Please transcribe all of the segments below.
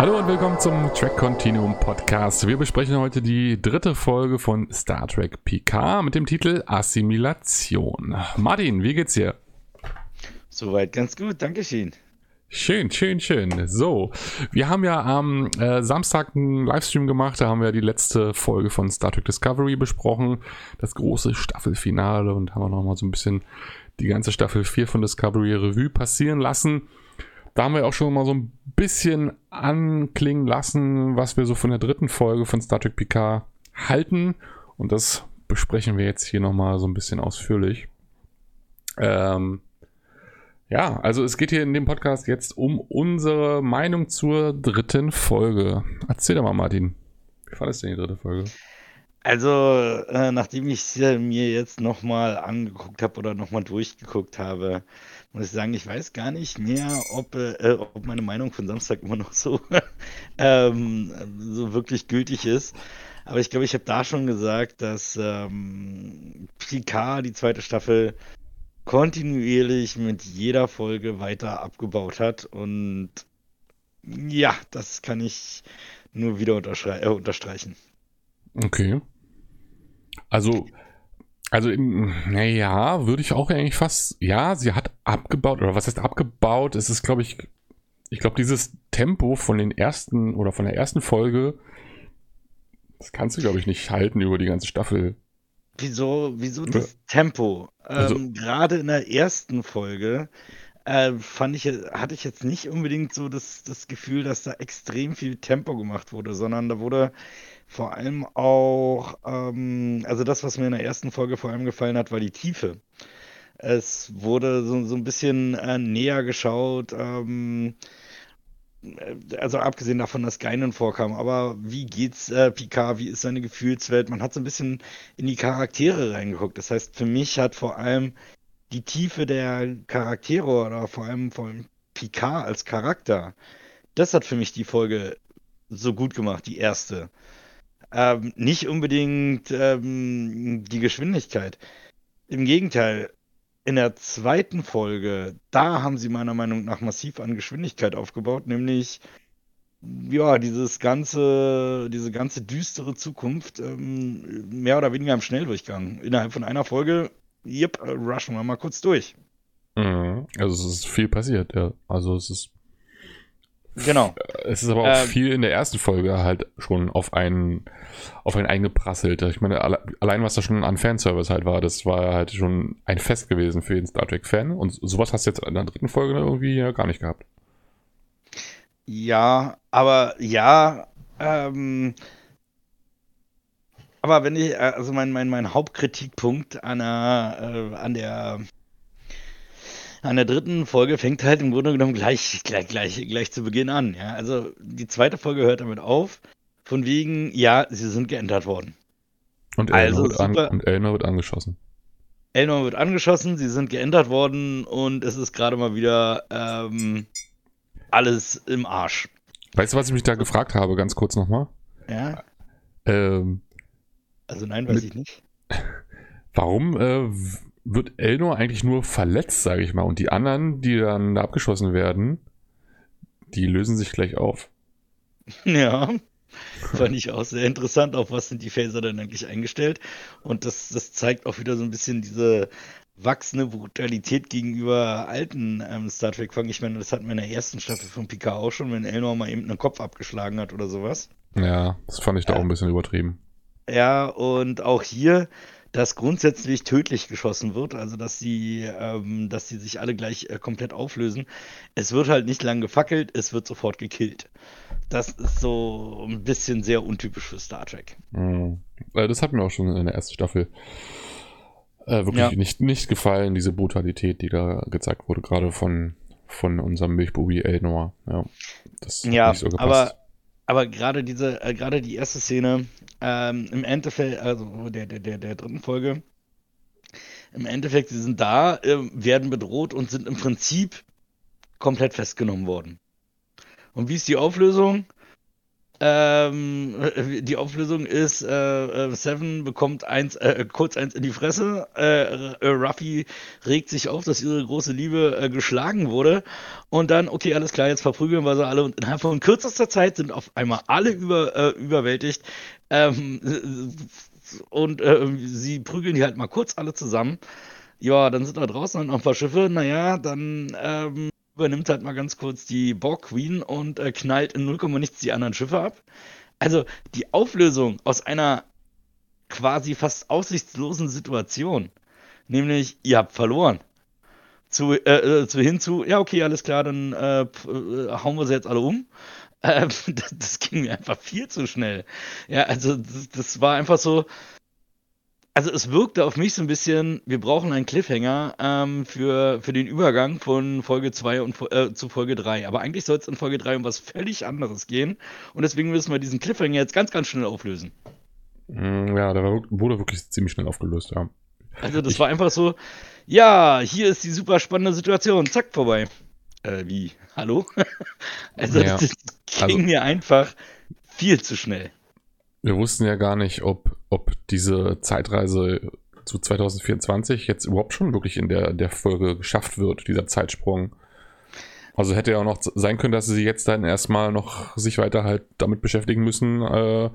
Hallo und willkommen zum Track Continuum Podcast. Wir besprechen heute die dritte Folge von Star Trek PK mit dem Titel Assimilation. Martin, wie geht's dir? Soweit ganz gut, danke schön. Schön, schön. So, wir haben ja am äh, Samstag einen Livestream gemacht, da haben wir die letzte Folge von Star Trek Discovery besprochen, das große Staffelfinale und haben wir nochmal so ein bisschen die ganze Staffel 4 von Discovery Revue passieren lassen. Da haben wir auch schon mal so ein bisschen anklingen lassen, was wir so von der dritten Folge von Star Trek Picard halten. Und das besprechen wir jetzt hier nochmal so ein bisschen ausführlich. Ähm, ja, also es geht hier in dem Podcast jetzt um unsere Meinung zur dritten Folge. Erzähl doch mal, Martin. Wie fandest du denn die dritte Folge? Also, äh, nachdem ich äh, mir jetzt nochmal angeguckt habe oder nochmal durchgeguckt habe, muss ich sagen, ich weiß gar nicht mehr, ob, äh, ob meine Meinung von Samstag immer noch so, ähm, so wirklich gültig ist. Aber ich glaube, ich habe da schon gesagt, dass ähm, Picard, die zweite Staffel, kontinuierlich mit jeder Folge weiter abgebaut hat. Und ja, das kann ich nur wieder äh, unterstreichen. Okay. Also, also, naja, würde ich auch eigentlich fast, ja, sie hat abgebaut, oder was heißt abgebaut? Es ist, glaube ich, ich glaube, dieses Tempo von den ersten oder von der ersten Folge, das kannst du, glaube ich, nicht halten über die ganze Staffel. Wieso, wieso das Tempo? Also, ähm, Gerade in der ersten Folge äh, fand ich, hatte ich jetzt nicht unbedingt so das, das Gefühl, dass da extrem viel Tempo gemacht wurde, sondern da wurde vor allem auch, ähm, also das, was mir in der ersten Folge vor allem gefallen hat, war die Tiefe. Es wurde so, so ein bisschen äh, näher geschaut, ähm, äh, also abgesehen davon, dass Geinen vorkam, aber wie geht's äh, Picard, wie ist seine Gefühlswelt? Man hat so ein bisschen in die Charaktere reingeguckt. Das heißt, für mich hat vor allem die Tiefe der Charaktere oder vor allem von Picard als Charakter, das hat für mich die Folge so gut gemacht, die erste. Ähm, nicht unbedingt ähm, die Geschwindigkeit. Im Gegenteil, in der zweiten Folge, da haben sie meiner Meinung nach massiv an Geschwindigkeit aufgebaut, nämlich ja, dieses ganze, diese ganze düstere Zukunft ähm, mehr oder weniger im Schnelldurchgang. Innerhalb von einer Folge, yep, rushen wir mal kurz durch. Mhm. Also es ist viel passiert, ja. Also es ist Genau. Es ist aber auch ähm, viel in der ersten Folge halt schon auf einen, auf einen eingeprasselt. Ich meine, allein was da schon an Fanservice halt war, das war halt schon ein Fest gewesen für jeden Star Trek-Fan. Und sowas hast du jetzt in der dritten Folge irgendwie ja gar nicht gehabt. Ja, aber ja, ähm, aber wenn ich, also mein, mein, mein Hauptkritikpunkt an der, äh, an der an der dritten Folge fängt halt im Grunde genommen gleich, gleich, gleich, gleich zu Beginn an. Ja? Also die zweite Folge hört damit auf, von wegen, ja, sie sind geändert worden. Und Elnor, also, wird, an, und Elnor wird angeschossen. Elnor wird angeschossen, sie sind geändert worden und es ist gerade mal wieder ähm, alles im Arsch. Weißt du, was ich mich da gefragt habe, ganz kurz nochmal? Ja. Ähm, also nein, weiß mit, ich nicht. Warum äh, wird Elnor eigentlich nur verletzt, sage ich mal. Und die anderen, die dann da abgeschossen werden, die lösen sich gleich auf. Ja, fand ich auch sehr interessant. Auf was sind die Phaser dann eigentlich eingestellt? Und das, das zeigt auch wieder so ein bisschen diese wachsende Brutalität gegenüber alten ähm, Star Trek-Folgen. Ich meine, das hatten wir in der ersten Staffel von Picard auch schon, wenn Elnor mal eben einen Kopf abgeschlagen hat oder sowas. Ja, das fand ich da äh, auch ein bisschen übertrieben. Ja, und auch hier dass grundsätzlich tödlich geschossen wird, also dass sie, ähm, dass sie sich alle gleich äh, komplett auflösen. Es wird halt nicht lang gefackelt, es wird sofort gekillt. Das ist so ein bisschen sehr untypisch für Star Trek. Mhm. Das hat mir auch schon in der ersten Staffel äh, wirklich ja. nicht, nicht gefallen, diese Brutalität, die da gezeigt wurde, gerade von, von unserem Milchbubi Elnor. Ja, das hat ja, nicht so gepasst. Aber aber gerade diese, äh, gerade die erste Szene, ähm, im Endeffekt, also der, der, der, der dritten Folge, im Endeffekt, sie sind da, äh, werden bedroht und sind im Prinzip komplett festgenommen worden. Und wie ist die Auflösung? Ähm, die Auflösung ist, äh, äh, Seven bekommt eins, äh, kurz eins in die Fresse. Äh, äh, Ruffy regt sich auf, dass ihre große Liebe äh, geschlagen wurde. Und dann, okay, alles klar, jetzt verprügeln wir sie alle. Und innerhalb von kürzester Zeit sind auf einmal alle über, überwältigt. Ähm, und sie prügeln die halt mal kurz alle zusammen. Ja, dann sind da draußen halt noch ein paar Schiffe. Naja, dann ähm, übernimmt halt mal ganz kurz die Borg Queen und äh, knallt in 0, nichts die anderen Schiffe ab. Also die Auflösung aus einer quasi fast aussichtslosen Situation, nämlich ihr habt verloren, zu, äh, äh zu hinzu, ja okay, alles klar, dann äh, äh hauen wir sie jetzt alle um. Äh, das, das, ging mir einfach viel zu schnell. Ja, also das, das war einfach so, also es wirkte auf mich so ein bisschen, wir brauchen einen Cliffhanger ähm, für, für den Übergang von Folge 2 und, äh, zu Folge 3. Aber eigentlich soll es in Folge 3 um was völlig anderes gehen. Und deswegen müssen wir diesen Cliffhanger jetzt ganz, ganz schnell auflösen. Mm, ja, der wurde wirklich ziemlich schnell aufgelöst, ja. Also das ich, war einfach so, ja, hier ist die super spannende Situation, zack, vorbei. Äh, wie? Hallo? also ja, das ging also, mir einfach viel zu schnell. Wir wussten ja gar nicht, ob, ob diese Zeitreise zu 2024 jetzt überhaupt schon wirklich in der, der Folge geschafft wird, dieser Zeitsprung. Also hätte ja auch noch sein können, dass sie jetzt dann erstmal noch sich weiter halt damit beschäftigen müssen, äh,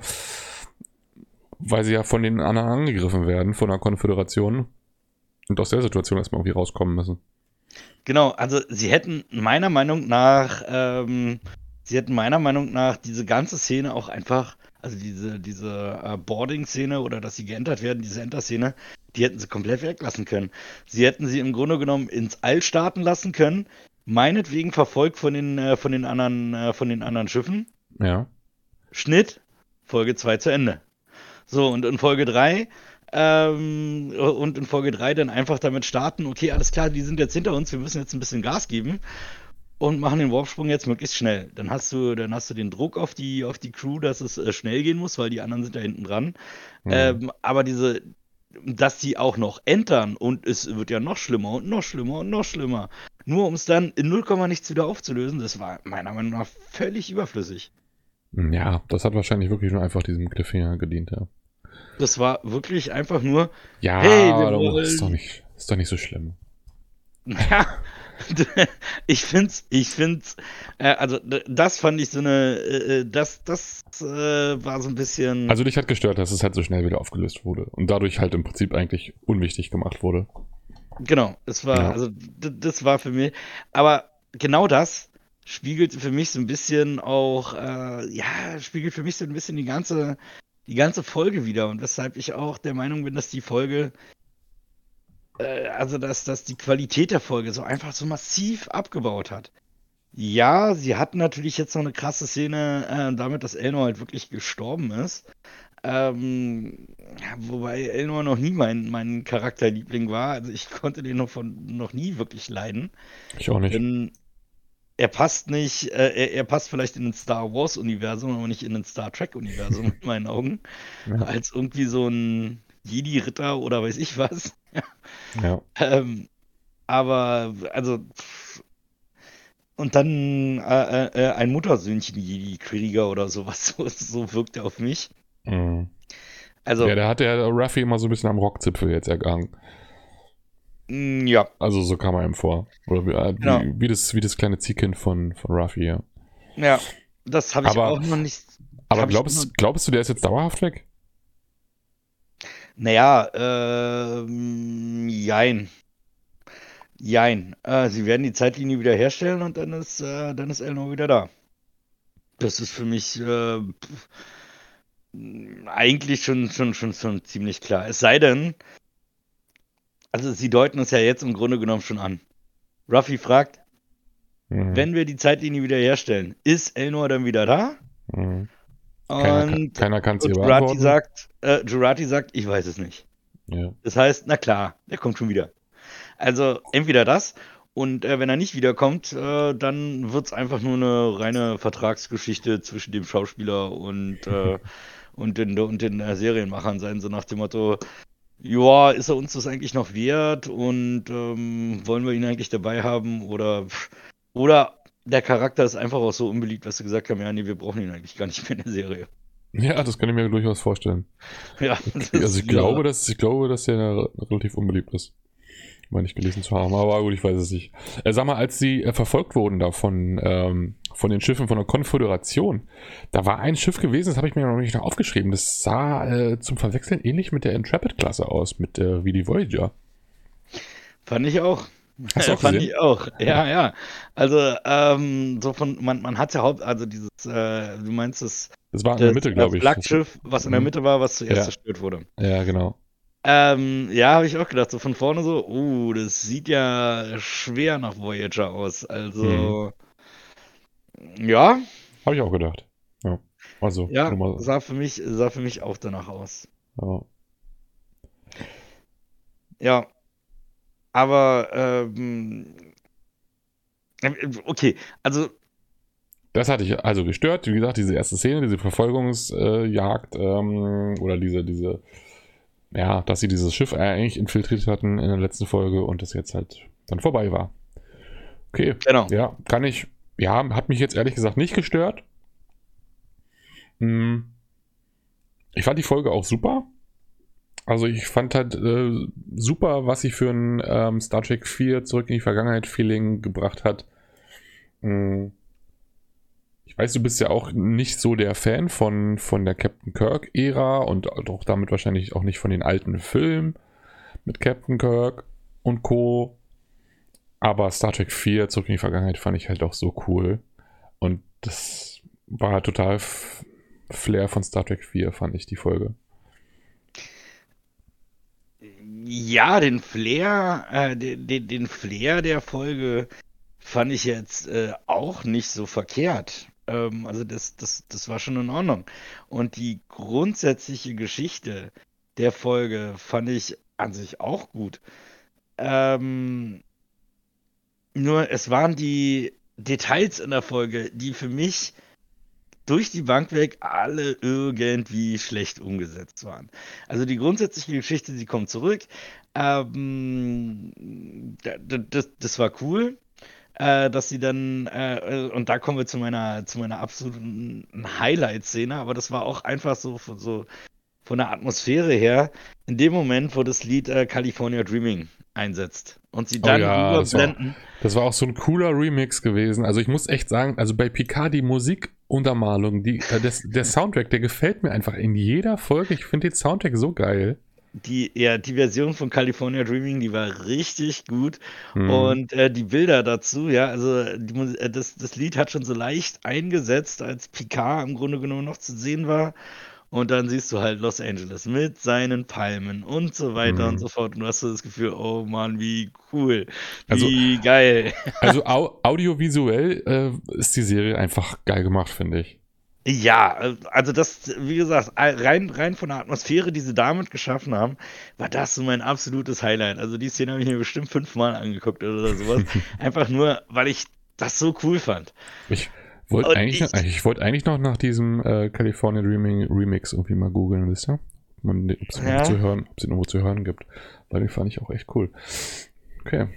weil sie ja von den anderen angegriffen werden, von der Konföderation. Und aus der Situation erstmal irgendwie rauskommen müssen. Genau, also sie hätten meiner Meinung nach, ähm, sie hätten meiner Meinung nach diese ganze Szene auch einfach also diese, diese äh, Boarding-Szene oder dass sie geentert werden, diese Enter-Szene, die hätten sie komplett weglassen können. Sie hätten sie im Grunde genommen ins All starten lassen können, meinetwegen verfolgt von den, äh, von den anderen, äh, von den anderen Schiffen. Ja. Schnitt, Folge 2 zu Ende. So, und in Folge 3 ähm, und in Folge 3 dann einfach damit starten, okay, alles klar, die sind jetzt hinter uns, wir müssen jetzt ein bisschen Gas geben und machen den Warpsprung jetzt möglichst schnell. Dann hast du, dann hast du den Druck auf die, auf die Crew, dass es äh, schnell gehen muss, weil die anderen sind da hinten dran. Mhm. Ähm, aber diese, dass die auch noch entern und es wird ja noch schlimmer und noch schlimmer und noch schlimmer. Nur um es dann in 0, nichts wieder aufzulösen, das war meiner Meinung nach völlig überflüssig. Ja, das hat wahrscheinlich wirklich nur einfach diesem Cliffhanger gedient, ja. Das war wirklich einfach nur. Ja, hey, wir wollen... ist, doch nicht, ist doch nicht so schlimm. Ja, ich find's, ich find's, äh, also das fand ich so eine, äh, äh, das, das äh, war so ein bisschen. Also dich hat gestört, dass es halt so schnell wieder aufgelöst wurde und dadurch halt im Prinzip eigentlich unwichtig gemacht wurde. Genau, es war, ja. also das war für mich, aber genau das spiegelt für mich so ein bisschen auch, äh, ja, spiegelt für mich so ein bisschen die ganze, die ganze Folge wieder und weshalb ich auch der Meinung bin, dass die Folge äh, also dass, dass die Qualität der Folge so einfach so massiv abgebaut hat. Ja, sie hatten natürlich jetzt noch eine krasse Szene äh, damit, dass Elnor halt wirklich gestorben ist. Ähm, wobei Elnor noch nie mein, mein Charakterliebling war. Also ich konnte den noch, von, noch nie wirklich leiden. Ich auch nicht. Denn er passt nicht, äh, er, er, passt vielleicht in ein Star Wars-Universum, aber nicht in ein Star Trek-Universum in meinen Augen. Ja. Als irgendwie so ein Jedi-Ritter oder weiß ich was. Ja. Ähm, aber, also, und dann äh, äh, ein Muttersöhnchen Jedi-Krieger oder sowas, so, so wirkt er auf mich. Mhm. Also, ja, der hat ja Ruffy immer so ein bisschen am Rockzipfel jetzt ergangen. Mm, ja. Also so kam er ihm vor. Oder wie, äh, genau. wie, wie, das, wie das kleine Ziehkind von, von Ruffy, ja. Ja, das habe ich aber, auch noch nicht. Aber glaubst, glaubst du, der ist jetzt dauerhaft weg? Naja, ähm, jein. Jein. Äh, sie werden die Zeitlinie wieder herstellen und dann ist, äh, dann ist Elnor wieder da. Das ist für mich äh, eigentlich schon, schon, schon, schon ziemlich klar. Es sei denn, also sie deuten es ja jetzt im Grunde genommen schon an. Ruffy fragt, mhm. wenn wir die Zeitlinie wieder herstellen, ist Elnor dann wieder da? Mhm. Und keiner kann es ihr Jurati sagt, äh, Jurati sagt, ich weiß es nicht. Ja. Das heißt, na klar, der kommt schon wieder. Also entweder das und äh, wenn er nicht wiederkommt, äh, dann wird es einfach nur eine reine Vertragsgeschichte zwischen dem Schauspieler und, äh, und den, und den äh, Serienmachern sein, so nach dem Motto, ja, ist er uns das eigentlich noch wert und ähm, wollen wir ihn eigentlich dabei haben oder oder der Charakter ist einfach auch so unbeliebt, dass sie gesagt haben, ja, nee, wir brauchen ihn eigentlich gar nicht mehr in der Serie. Ja, das kann ich mir durchaus vorstellen. Ja, also ich glaube, dass ich glaube, dass der relativ unbeliebt ist. Meine ich gelesen zu haben, aber gut, ich weiß es nicht. Äh, sag mal, als sie äh, verfolgt wurden da von, ähm, von den Schiffen von der Konföderation, da war ein Schiff gewesen, das habe ich mir noch nicht noch aufgeschrieben. Das sah äh, zum Verwechseln ähnlich mit der Intrepid-Klasse aus, mit wie die Voyager. Fand ich auch. Hast auch Fand ich auch. Ja, ja. Also, ähm, so von, man, man hat ja Haupt, also dieses, äh, du meinst das, Das war in der das, Mitte, das glaube ich. Flaggschiff, was in der Mhm. Mitte war, was zuerst Ja. zerstört wurde. Ja, genau. Ähm, ja, habe ich auch gedacht, so von vorne so, uh, das sieht ja schwer nach Voyager aus. Also, ja, Habe ich auch gedacht. Ja. Also, ja, sah für mich, sah für mich auch danach aus. ja. Ja, aber, ähm, äh, okay, also, Das hatte ich also gestört. Wie gesagt, diese erste Szene, diese Verfolgungsjagd ähm, oder diese, diese, ja, dass sie dieses Schiff eigentlich infiltriert hatten in der letzten Folge und das jetzt halt dann vorbei war. Okay, genau. ja, kann ich, ja, hat mich jetzt ehrlich gesagt nicht gestört. Hm. Ich fand die Folge auch super. Also ich fand halt äh, super, was sie für ein ähm, Star Trek 4 zurück in die Vergangenheit Feeling gebracht hat. Hm. Ich weiß, du bist ja auch nicht so der Fan von, von der Captain Kirk-Ära und auch damit wahrscheinlich auch nicht von den alten Filmen mit Captain Kirk und Co. Aber Star Trek 4 zurück in die Vergangenheit fand ich halt auch so cool. Und das war halt total Flair von Star Trek 4, fand ich die Folge. Ja, den Flair, äh, den, den, den Flair der Folge fand ich jetzt äh, auch nicht so verkehrt. Ähm, also das, das, das war schon in Ordnung. Und die grundsätzliche Geschichte der Folge fand ich an sich auch gut. Ähm, nur es waren die Details in der Folge, die für mich durch die Bank weg alle irgendwie schlecht umgesetzt waren. Also die grundsätzliche Geschichte, sie kommt zurück. Ähm, da- da- das, das war cool, äh, dass sie dann, äh, und da kommen wir zu meiner, zu meiner absoluten Highlight-Szene, aber das war auch einfach so, von- so von der Atmosphäre her, in dem Moment, wo das Lied äh, California Dreaming einsetzt und sie Oh dann ja, das war- überblenden. Das war auch so ein cooler Remix gewesen. Also ich muss echt sagen, also bei Picard die Musikuntermalung, die, äh, das, der Soundtrack, der gefällt mir einfach in jeder Folge. Ich finde den Soundtrack so geil. Die, ja, die Version von California Dreaming, die war richtig gut. Hm. Und äh, die Bilder dazu, ja, also die, äh, das, das Lied hat schon so leicht eingesetzt, als Picard im Grunde genommen noch zu sehen war. Und dann siehst du halt Los Angeles mit seinen Palmen und so weiter Mhm. und so fort. Und du hast so das Gefühl, oh Mann, wie cool, Also- wie geil. Also au audiovisuell äh, ist die Serie einfach geil gemacht, finde ich. Ja, also das, wie gesagt, rein, rein von der Atmosphäre, die sie damit geschaffen haben, war das so mein absolutes Highlight. Also die Szene habe ich mir bestimmt fünfmal angeguckt oder sowas. Einfach nur, weil ich das so cool fand. Ich wollte Und eigentlich, ich- noch- ich wollte eigentlich noch nach diesem äh, California Dreaming Remix irgendwie mal googeln, wisst ihr? Ob es Ja. irgendwo zu hören, ob es ihn irgendwo zu hören gibt. Weil den fand ich auch echt cool. Okay.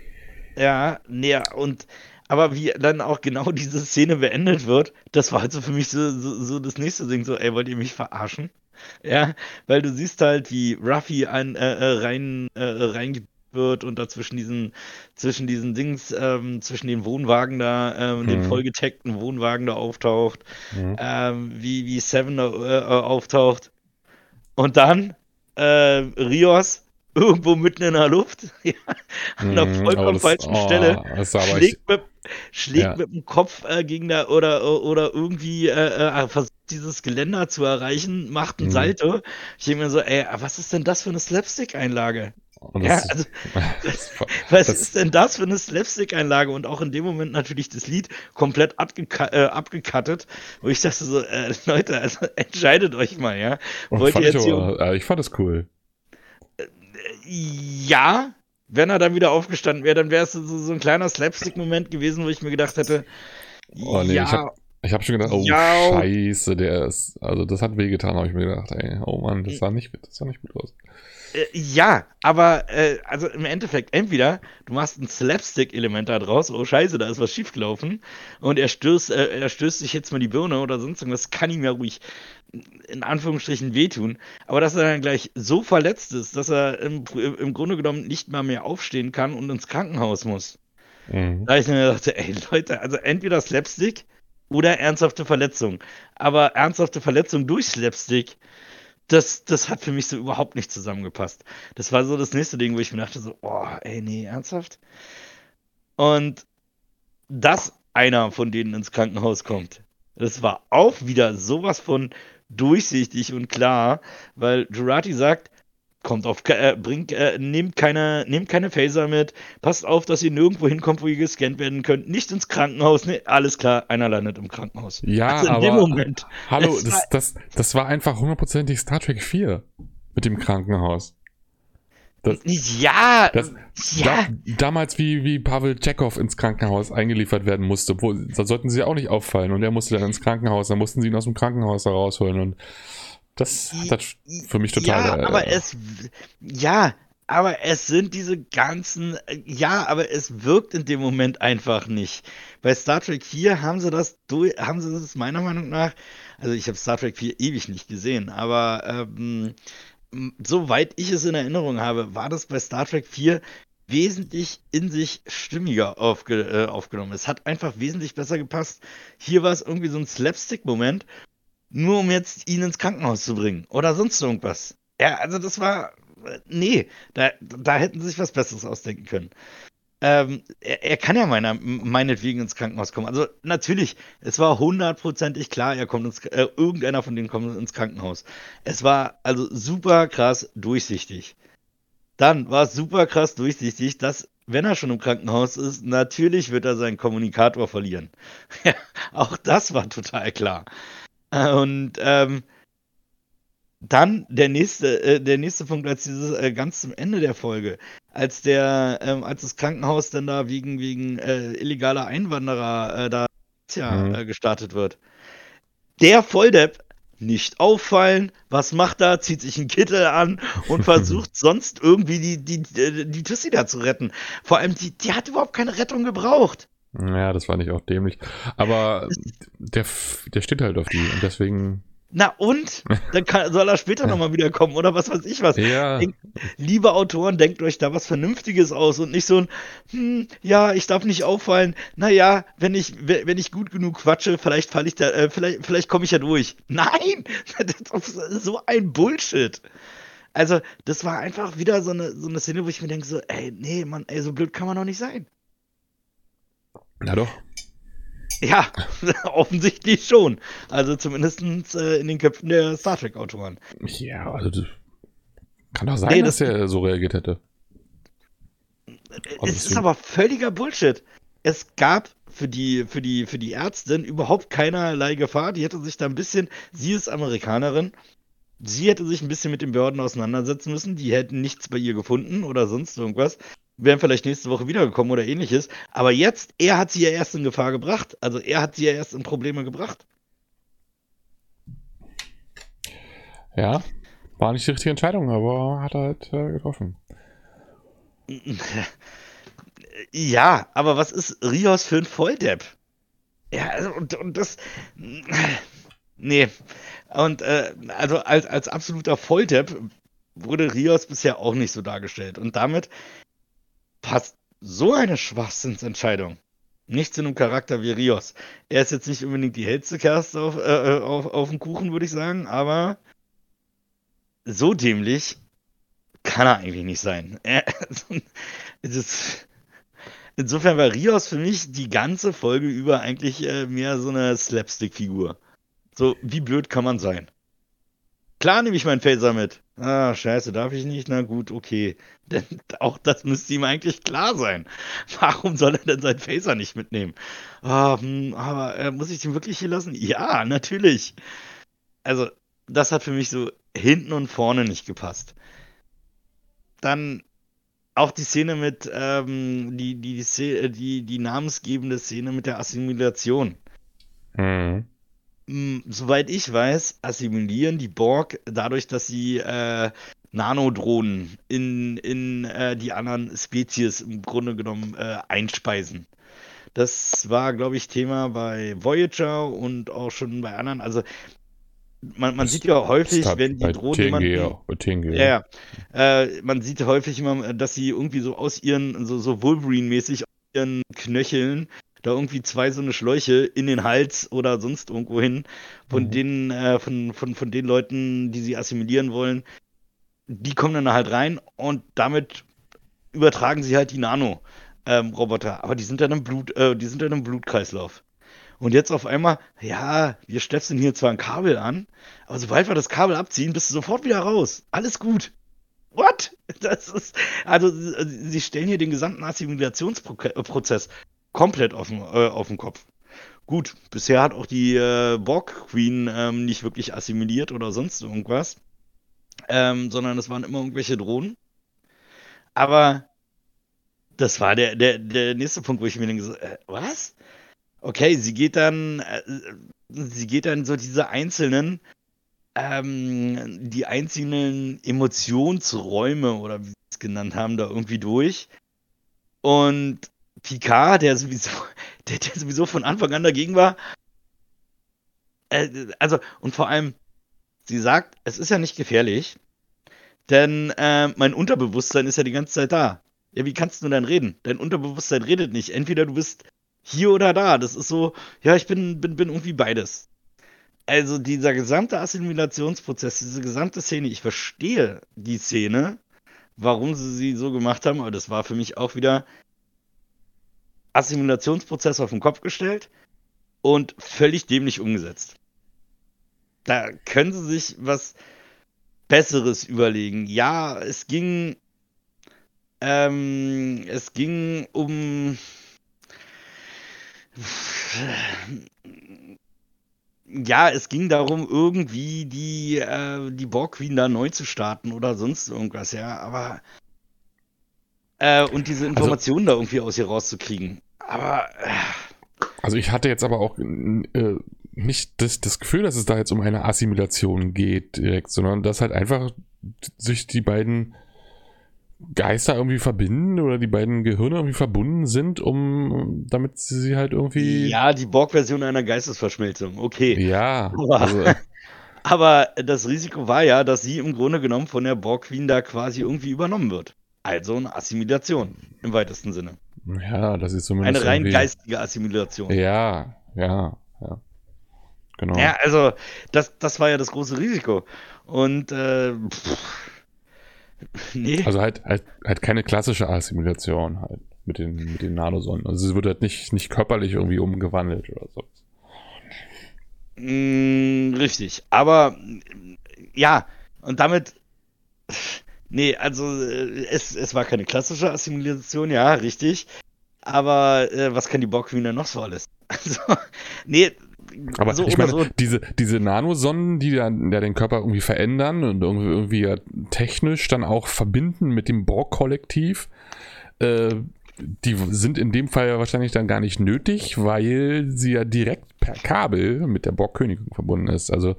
Ja, nee, und aber wie dann auch genau diese Szene beendet wird, das war halt so für mich so, so, so das nächste Ding, so, ey, wollt ihr mich verarschen? Ja, weil du siehst halt, wie Ruffy ein, äh, äh, rein, äh, reingebaut wird und da zwischen diesen, zwischen diesen Dings, ähm, zwischen den Wohnwagen da, ähm, den Mhm. vollgetaggten Wohnwagen da auftaucht, Mhm. ähm, wie, wie Seven da äh, äh, auftaucht. Und dann äh, Rios irgendwo mitten in der Luft, ja, an der Mhm, vollkommen das- falschen oh, Stelle schlägt, mit, schlägt Ja. mit dem Kopf äh, gegen der oder oder irgendwie äh, äh, versucht dieses Geländer zu erreichen, macht ein Mhm. Salto. Ich denke mir so, ey, was ist denn das für eine Slapstick-Einlage? Ja, das, also das, was das- ist denn das für eine Slapstick-Einlage? Und auch in dem Moment natürlich das Lied komplett abgeka äh, abgekattet, wo ich dachte so, äh, Leute, also entscheidet euch mal, ja. Wollt ihr ich, jetzt hier aber, äh, ich fand das cool. Ja, wenn er dann wieder aufgestanden wäre, dann wäre es so, so ein kleiner Slapstick-Moment gewesen, wo ich mir gedacht hätte, Oh, nee, ja, ich hab- Ich habe schon gedacht, oh Ja. scheiße, der ist, also das hat wehgetan, habe ich mir gedacht, ey, oh Mann, das sah nicht, das sah nicht gut aus. Äh, ja, aber äh, also im Endeffekt, entweder du machst ein Slapstick-Element da draus, oh scheiße, da ist was schiefgelaufen und er stößt, äh, er stößt sich jetzt mal die Birne oder sonst irgendwas, kann ihm ja ruhig in Anführungsstrichen wehtun, aber dass er dann gleich so verletzt ist, dass er im, im Grunde genommen nicht mal mehr aufstehen kann und ins Krankenhaus muss. Mhm. Da ich mir dachte, ey Leute, also entweder Slapstick oder ernsthafte Verletzung. Aber ernsthafte Verletzung durch Slapstick das, das hat für mich so überhaupt nicht zusammengepasst. Das war so das nächste Ding, wo ich mir dachte so, oh, ey, nee, ernsthaft? Und dass einer von denen ins Krankenhaus kommt, das war auch wieder sowas von durchsichtig und klar, weil Jurati sagt, kommt auf, äh, bringt, äh, nehmt keine, nehmt keine Phaser mit, passt auf, dass ihr nirgendwo hinkommt, wo ihr gescannt werden könnt, nicht ins Krankenhaus, ne, alles klar, einer landet im Krankenhaus. Ja, also in aber, dem Moment. Hallo, das, war, das, das war einfach hundertprozentig Star Trek 4 mit dem Krankenhaus. Das, ja, das, ja. Da, damals, wie, wie Pavel Tschechow ins Krankenhaus eingeliefert werden musste, wo, da sollten sie auch nicht auffallen und er musste dann ins Krankenhaus, da mussten sie ihn aus dem Krankenhaus herausholen und das hat für mich total. Ja, aber äh, es. Ja, aber es sind diese ganzen. Ja, aber es wirkt in dem Moment einfach nicht. Bei Star Trek 4 haben sie das haben sie das meiner Meinung nach. Also ich habe Star Trek 4 ewig nicht gesehen, aber ähm, soweit ich es in Erinnerung habe, war das bei Star Trek 4 wesentlich in sich stimmiger aufge, äh, aufgenommen. Es hat einfach wesentlich besser gepasst. Hier war es irgendwie so ein Slapstick-Moment nur um jetzt ihn ins Krankenhaus zu bringen oder sonst irgendwas. Ja, also das war, nee, da, da hätten sie sich was Besseres ausdenken können. Ähm, er, er, kann ja meiner, meinetwegen ins Krankenhaus kommen. Also natürlich, es war hundertprozentig klar, er kommt ins, äh, irgendeiner von denen kommt ins Krankenhaus. Es war also super krass durchsichtig. Dann war es super krass durchsichtig, dass, wenn er schon im Krankenhaus ist, natürlich wird er seinen Kommunikator verlieren. Auch das war total klar. Und ähm, dann der nächste, äh, der nächste Punkt, als dieses äh, ganz zum Ende der Folge, als der, ähm, als das Krankenhaus dann da wegen wegen äh, illegaler Einwanderer äh, da tja, mhm. Äh, gestartet wird. Der Volldepp nicht auffallen, was macht er? Zieht sich einen Kittel an und versucht sonst irgendwie die, die, die, die Tussi da zu retten. Vor allem, die, die hat überhaupt keine Rettung gebraucht. Ja, das war nicht auch dämlich. Aber der, der steht halt auf die und deswegen. Na und? Dann kann, soll er später nochmal wiederkommen oder was weiß ich was. Ja. Denk, liebe Autoren, denkt euch da was Vernünftiges aus und nicht so ein, hm, ja, ich darf nicht auffallen. Naja, wenn ich, wenn ich gut genug quatsche, vielleicht falle ich da, äh, vielleicht, vielleicht komme ich ja durch. Nein! Das ist so ein Bullshit. Also, das war einfach wieder so eine, so eine Szene, wo ich mir denke, so, ey, nee, Mann, ey, so blöd kann man doch nicht sein. Na doch. Ja, offensichtlich schon. Also zumindest äh, in den Köpfen der Star Trek-Autoren. Ja, also das kann doch sein, nee, dass das er so reagiert hätte. Also es ist aber völliger Bullshit. Es gab für die, für die, für die Ärztin überhaupt keinerlei Gefahr. Die hätte sich da ein bisschen, sie ist Amerikanerin, sie hätte sich ein bisschen mit den Behörden auseinandersetzen müssen. Die hätten nichts bei ihr gefunden oder sonst irgendwas wären vielleicht nächste Woche wiedergekommen oder ähnliches. Aber jetzt, er hat sie ja erst in Gefahr gebracht. Also er hat sie ja erst in Probleme gebracht. Ja, war nicht die richtige Entscheidung, aber hat er halt äh, getroffen. Ja, aber was ist Rios für ein Volldepp? Ja, also, und, und das. Nee. Und äh, also als, als absoluter Volldepp wurde Rios bisher auch nicht so dargestellt. Und damit passt so eine Schwachsinnsentscheidung nicht zu einem Charakter wie Rios. Er ist jetzt nicht unbedingt die hellste Kerste auf, äh, äh auf, auf dem Kuchen, würde ich sagen, aber so dämlich kann er eigentlich nicht sein. ist, insofern war Rios für mich die ganze Folge über eigentlich äh, mehr so eine Slapstick-Figur. So, wie blöd kann man sein? Klar nehme ich meinen Phaser mit. Ah, scheiße, darf ich nicht? Na gut, okay. Denn auch das müsste ihm eigentlich klar sein. Warum soll er denn seinen Phaser nicht mitnehmen? Ah, hm, aber äh, muss ich den wirklich hier lassen? Ja, natürlich. Also, das hat für mich so hinten und vorne nicht gepasst. Dann auch die Szene mit, ähm, die, die, die, die, die namensgebende Szene mit der Assimilation. Mhm soweit ich weiß, assimilieren die Borg dadurch, dass sie äh, Nanodrohnen in, in äh, die anderen Spezies im Grunde genommen äh, einspeisen. Das war, glaube ich, Thema bei Voyager und auch schon bei anderen. Also man, man sieht ja häufig, wenn die Drohnen jemanden, TNG, ja, ja. Äh, man sieht häufig immer, dass sie irgendwie so aus ihren, so, so Wolverine-mäßig aus ihren Knöcheln da irgendwie zwei so eine Schläuche in den Hals oder sonst irgendwo hin von mhm. den, äh, von, von, von den Leuten, die sie assimilieren wollen, die kommen dann halt rein und damit übertragen sie halt die Nano-Roboter. Ähm, Aber die sind dann im Blut, äh, die sind dann im Blutkreislauf. Und jetzt auf einmal, ja, wir stöpseln hier zwar ein Kabel an, aber sobald wir das Kabel abziehen, bist du sofort wieder raus. Alles gut. What? Das ist, also, sie stellen hier den gesamten Assimilationsprozess komplett auf den, äh, auf den Kopf. Gut, bisher hat auch die äh, Borg Queen ähm, nicht wirklich assimiliert oder sonst irgendwas, ähm, sondern es waren immer irgendwelche Drohnen. Aber das war der, der, der nächste Punkt, wo ich mir denke, so, äh, was? Okay, sie geht dann, äh, sie geht dann so diese einzelnen, ähm, die einzelnen Emotionsräume oder wie sie es genannt haben, da irgendwie durch. Und Picard, der sowieso, der, der sowieso von Anfang an dagegen war, äh, also, und vor allem, sie sagt, es ist ja nicht gefährlich, denn äh, mein Unterbewusstsein ist ja die ganze Zeit da. Ja, wie kannst du denn reden? Dein Unterbewusstsein redet nicht. Entweder du bist hier oder da. Das ist so, ja, ich bin, bin, bin irgendwie beides. Also dieser gesamte Assimilationsprozess, diese gesamte Szene, ich verstehe die Szene, warum sie sie so gemacht haben, aber das war für mich auch wieder Assimilationsprozess auf den Kopf gestellt und völlig dämlich umgesetzt. Da können sie sich was Besseres überlegen. Ja, es ging, ähm, es ging um ja, es ging darum, irgendwie die, äh, die Borg Queen da neu zu starten oder sonst irgendwas, ja, aber. Äh, und diese also Informationen also, da irgendwie aus ihr rauszukriegen. Aber. Äh, also, ich hatte jetzt aber auch äh, nicht das, das Gefühl, dass es da jetzt um eine Assimilation geht direkt, sondern dass halt einfach sich die beiden Geister irgendwie verbinden oder die beiden Gehirne irgendwie verbunden sind, um damit sie halt irgendwie. Ja, die Borg-Version einer Geistesverschmelzung, okay. Ja. Aber, also. aber, das Risiko war ja, dass sie im Grunde genommen von der Borg-Queen da quasi irgendwie übernommen wird. Also eine Assimilation im weitesten Sinne. Ja, das ist zumindest. Eine rein irgendwie... geistige Assimilation. Ja, ja, ja. Genau. Ja, also das, das war ja das große Risiko. Und äh, pff, Nee. Also halt, halt, halt keine klassische Assimilation halt mit den, mit den Nanosonden. Also es wird halt nicht, nicht körperlich irgendwie umgewandelt oder so. Mm, richtig. Aber ja, und damit. Nee, also es, es war keine klassische Assimilation, ja, richtig. Aber äh, was kann die Borg Queen denn noch so alles? Also, nee, aber so ich meine, so. diese, diese Nanosonden, die dann ja den Körper irgendwie verändern und irgendwie, irgendwie ja technisch dann auch verbinden mit dem Borg-Kollektiv, äh, die sind in dem Fall ja wahrscheinlich dann gar nicht nötig, weil sie ja direkt per Kabel mit der Borg-Königin verbunden ist. Also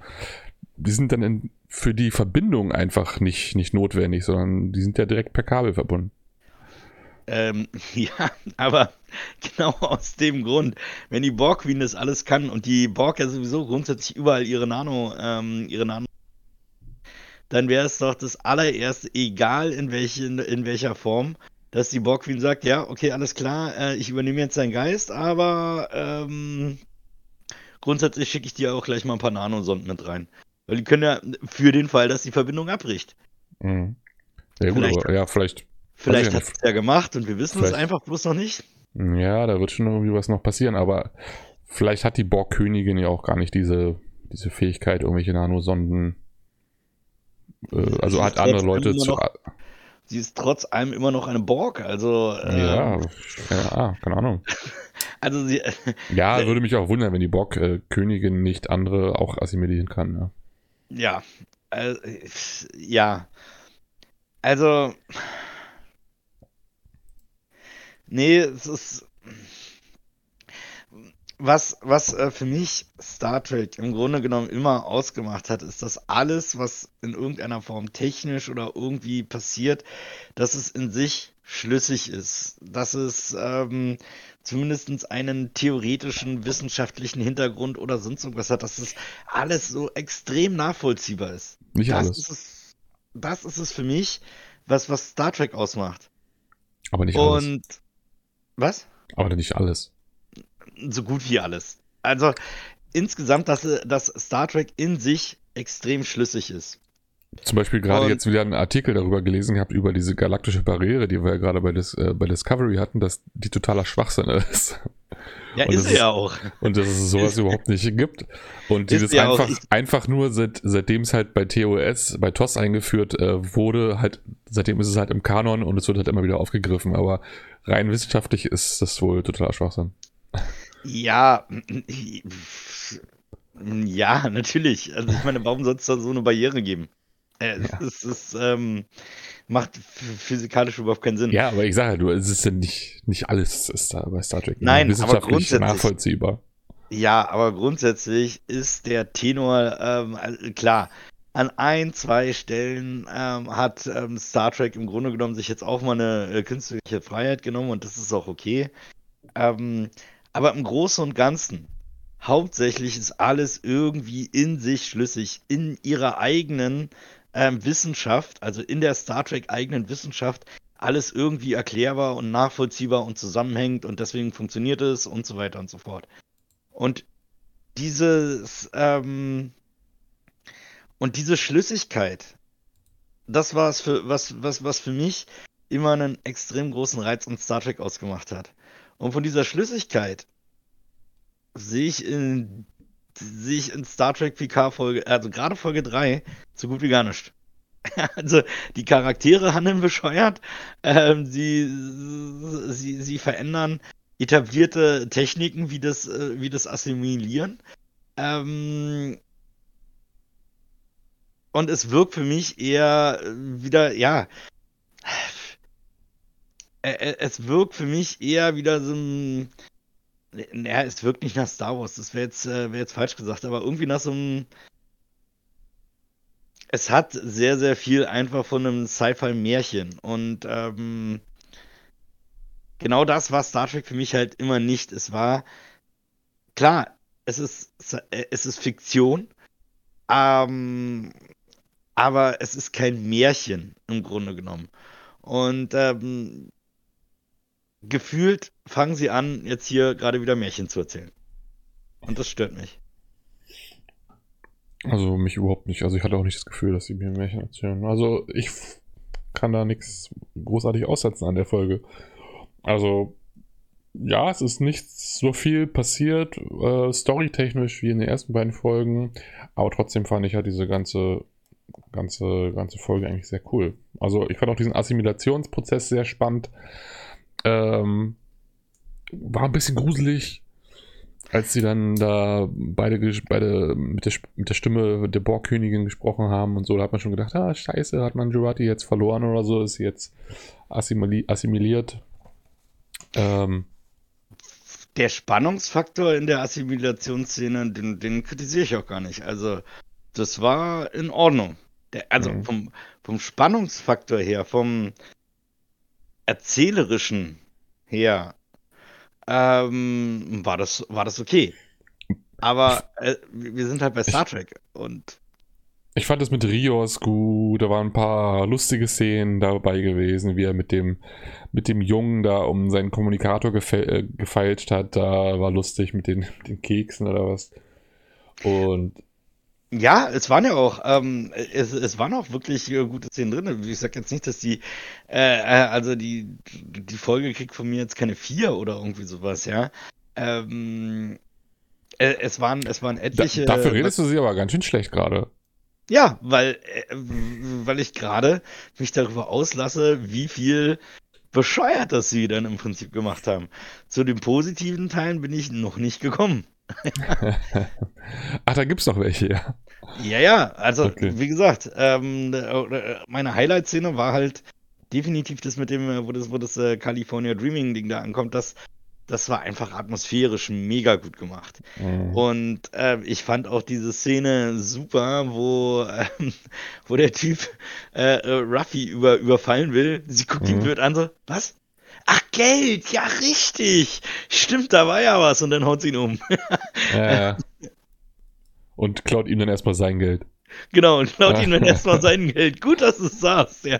die sind dann in, für die Verbindung einfach nicht, nicht notwendig, sondern die sind ja direkt per Kabel verbunden. Ähm, ja, aber genau aus dem Grund, wenn die Borg Queen das alles kann und die Borg ja sowieso grundsätzlich überall ihre Nano, ähm, ihre Nano, dann wäre es doch das allererste, egal in, welchen, in welcher Form, dass die Borg Queen sagt, ja, okay, alles klar, äh, ich übernehme jetzt deinen Geist, aber ähm, grundsätzlich schicke ich dir auch gleich mal ein paar Nanosonden mit rein. Weil die können ja für den Fall, dass die Verbindung abbricht. Mhm. Ja, gut, aber, ja, vielleicht Vielleicht hat es ja gemacht und wir wissen es einfach bloß noch nicht. Ja, da wird schon irgendwie was noch passieren, aber vielleicht hat die Borg-Königin ja auch gar nicht diese, diese Fähigkeit, irgendwelche Nanosonden. Äh, also hat andere Leute zu. Noch, sie ist trotz allem immer noch eine Borg, also. Äh, ja, ja, keine Ahnung. also sie. ja, würde mich auch wundern, wenn die Borg-Königin nicht andere auch assimilieren kann. Ja. Ja. Äh, ja. Also. Nee, es ist. was, was äh, für mich Star Trek im Grunde genommen immer ausgemacht hat, ist, dass alles, was in irgendeiner Form technisch oder irgendwie passiert, dass es in sich schlüssig ist, dass es ähm, zumindest einen theoretischen, wissenschaftlichen Hintergrund oder sonst irgendwas hat, dass es alles so extrem nachvollziehbar ist. Nicht das alles. Ist es, das ist es für mich, was, was Star Trek ausmacht. Aber nicht alles. Und was? Aber nicht alles. so gut wie alles. Also insgesamt, dass, dass Star Trek in sich extrem schlüssig ist. Zum Beispiel gerade Und- jetzt wieder einen Artikel darüber gelesen gehabt, über diese galaktische Barriere, die wir ja gerade bei, Dis äh, bei Discovery hatten, dass die totaler Schwachsinn ist. Ja, Und ist ist- ja auch. Und dass es sowas überhaupt nicht gibt. Und Ist dieses ja einfach, einfach nur, seit, seitdem es halt bei TOS, bei TOS eingeführt äh, wurde, halt, seitdem ist es halt im Kanon und es wird halt immer wieder aufgegriffen. Aber rein wissenschaftlich ist das wohl totaler Schwachsinn. Ja, ja, natürlich. Also ich meine, warum soll es da so eine Barriere geben? Äh, Ja. Es ist, ähm, macht ph- physikalisch überhaupt keinen Sinn. Ja, aber ich sage ja, du, es ist ja nicht, nicht alles ist da bei Star Trek. Nein, aber wissenschaftlich grundsätzlich- nachvollziehbar. Ja, aber grundsätzlich ist der Tenor, ähm, klar, an ein, zwei Stellen ähm, hat ähm, Star Trek im Grunde genommen sich jetzt auch mal eine äh, künstliche Freiheit genommen und das ist auch okay. Ähm, aber im Großen und Ganzen, hauptsächlich ist alles irgendwie in sich schlüssig, in ihrer eigenen ähm, Wissenschaft, also in der Star Trek eigenen Wissenschaft, alles irgendwie erklärbar und nachvollziehbar und zusammenhängt und deswegen funktioniert es und so weiter und so fort. Und dieses, ähm, und diese Schlüssigkeit, das war es für, was, was, was für mich immer einen extrem großen Reiz an Star Trek ausgemacht hat. Und von dieser Schlüssigkeit sehe ich in, sehe ich in Star Trek PK Folge, also gerade Folge 3, so gut wie gar nicht. Also die Charaktere handeln bescheuert, ähm, sie, sie, sie verändern etablierte Techniken wie das, äh, wie das Assimilieren. Ähm, und es wirkt für mich eher äh, wieder, ja, äh, es wirkt für mich eher wieder so ein, naja, es wirkt nicht nach Star Wars, das wäre jetzt, äh, wär jetzt falsch gesagt, aber irgendwie nach so einem, es hat sehr, sehr viel einfach von einem Sci-Fi-Märchen und ähm, genau das war Star Trek für mich halt immer nicht. Es war, klar, es ist, äh, es ist Fiktion, ähm, aber es ist kein Märchen im Grunde genommen. Und ähm, gefühlt fangen sie an, jetzt hier gerade wieder Märchen zu erzählen. Und das stört mich. Also mich überhaupt nicht. Also ich hatte auch nicht das Gefühl, dass sie mir Märchen erzählen. Also ich kann da nichts großartig aussetzen an der Folge. Also ja, es ist nicht so viel passiert, äh, storytechnisch wie in den ersten beiden Folgen, aber trotzdem fand ich ja diese ganze, ganze, ganze Folge eigentlich sehr cool. Also ich fand auch diesen Assimilationsprozess sehr spannend. Ähm, war ein bisschen gruselig, als sie dann da beide, beide mit, der, mit der Stimme der Borgkönigin gesprochen haben und so, da hat man schon gedacht, ah, scheiße, hat man Jurati jetzt verloren oder so, ist sie jetzt assimili assimiliert. Ähm, Der Spannungsfaktor in der Assimilationsszene, den, den kritisiere ich auch gar nicht. Also, das war in Ordnung. Der, also Mhm. vom, vom Spannungsfaktor her, vom erzählerischen her, ähm, war das, war das okay. Aber äh, wir sind halt bei Star Trek und ich fand es mit Rios gut, da waren ein paar lustige Szenen dabei gewesen, wie er mit dem, mit dem Jungen da um seinen Kommunikator äh, gefeilscht hat, da war lustig mit den, mit den Keksen oder was. Und Ja, es waren ja auch, ähm, es, es waren auch wirklich äh, gute Szenen drin. Ich sag jetzt nicht, dass die, äh, äh, also die, die Folge kriegt von mir jetzt keine vier oder irgendwie sowas, ja. Ähm, äh, es waren, es waren da, etliche. dafür redest du sie aber ganz schön schlecht gerade. Ja, weil, äh, weil ich gerade mich darüber auslasse, wie viel bescheuert das sie dann im Prinzip gemacht haben. Zu den positiven Teilen bin ich noch nicht gekommen. Ach, da gibt's noch welche, ja. Ja, ja, also Okay. wie gesagt, ähm, äh, meine Highlight-Szene war halt definitiv das mit dem, äh, wo das, wo das äh, California Dreaming-Ding da ankommt, dass das war einfach atmosphärisch mega gut gemacht. Mhm. Und äh, ich fand auch diese Szene super, wo, äh, wo der Typ äh, äh, Ruffy über, überfallen will. Sie guckt mhm. ihn blöd an, so, was? Ach, Geld, ja, richtig. Stimmt, da war ja was. Und dann haut sie ihn um. ja, ja. Und klaut ihm dann erstmal sein Geld. Genau, und klaut ihm dann erstmal sein Geld. Gut, dass du es sagst, ja.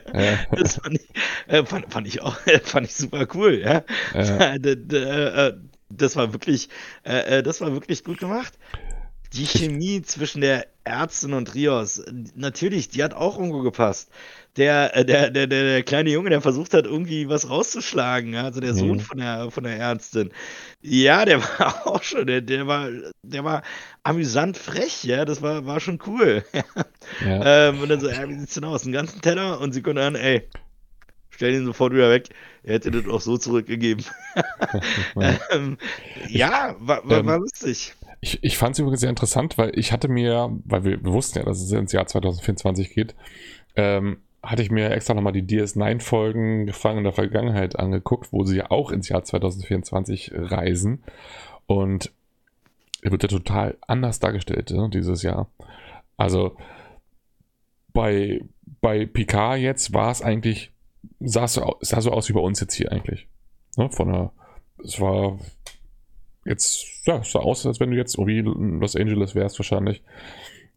Das fand ich, äh, fand, fand, ich auch, fand ich super cool, ja. Äh, das war wirklich, äh, äh, das war wirklich gut gemacht. Die Chemie zwischen der Ärztin und Rios, natürlich, die hat auch irgendwo gepasst. Der, äh, der, der, der, kleine Junge, der versucht hat, irgendwie was rauszuschlagen, also der Sohn mhm. von, der, von der Ärztin. Ja, der war auch schon, der, der war, der war amüsant frech, ja, das war, war schon cool. ja. ähm, und dann so, ja, wie sieht's denn aus? Einen ganzen Teller und sie konnte an, ey, stell ihn sofort wieder weg. Er hätte das auch so zurückgegeben. ähm, ja, war, war, war ähm, lustig. Ich, ich fand es übrigens sehr interessant, weil ich hatte mir, weil wir, wir wussten ja, dass es ins Jahr 2024 geht, ähm, hatte ich mir extra nochmal die DS9-Folgen Gefangen in der Vergangenheit angeguckt, wo sie ja auch ins Jahr 2024 reisen. Und er wird ja total anders dargestellt ne, dieses Jahr. Also bei, bei Picard jetzt war es eigentlich, sah so, sah so aus wie bei uns jetzt hier eigentlich. Ne, von der, es war jetzt, ja, es sah aus, als wenn du jetzt irgendwie in Los Angeles wärst wahrscheinlich.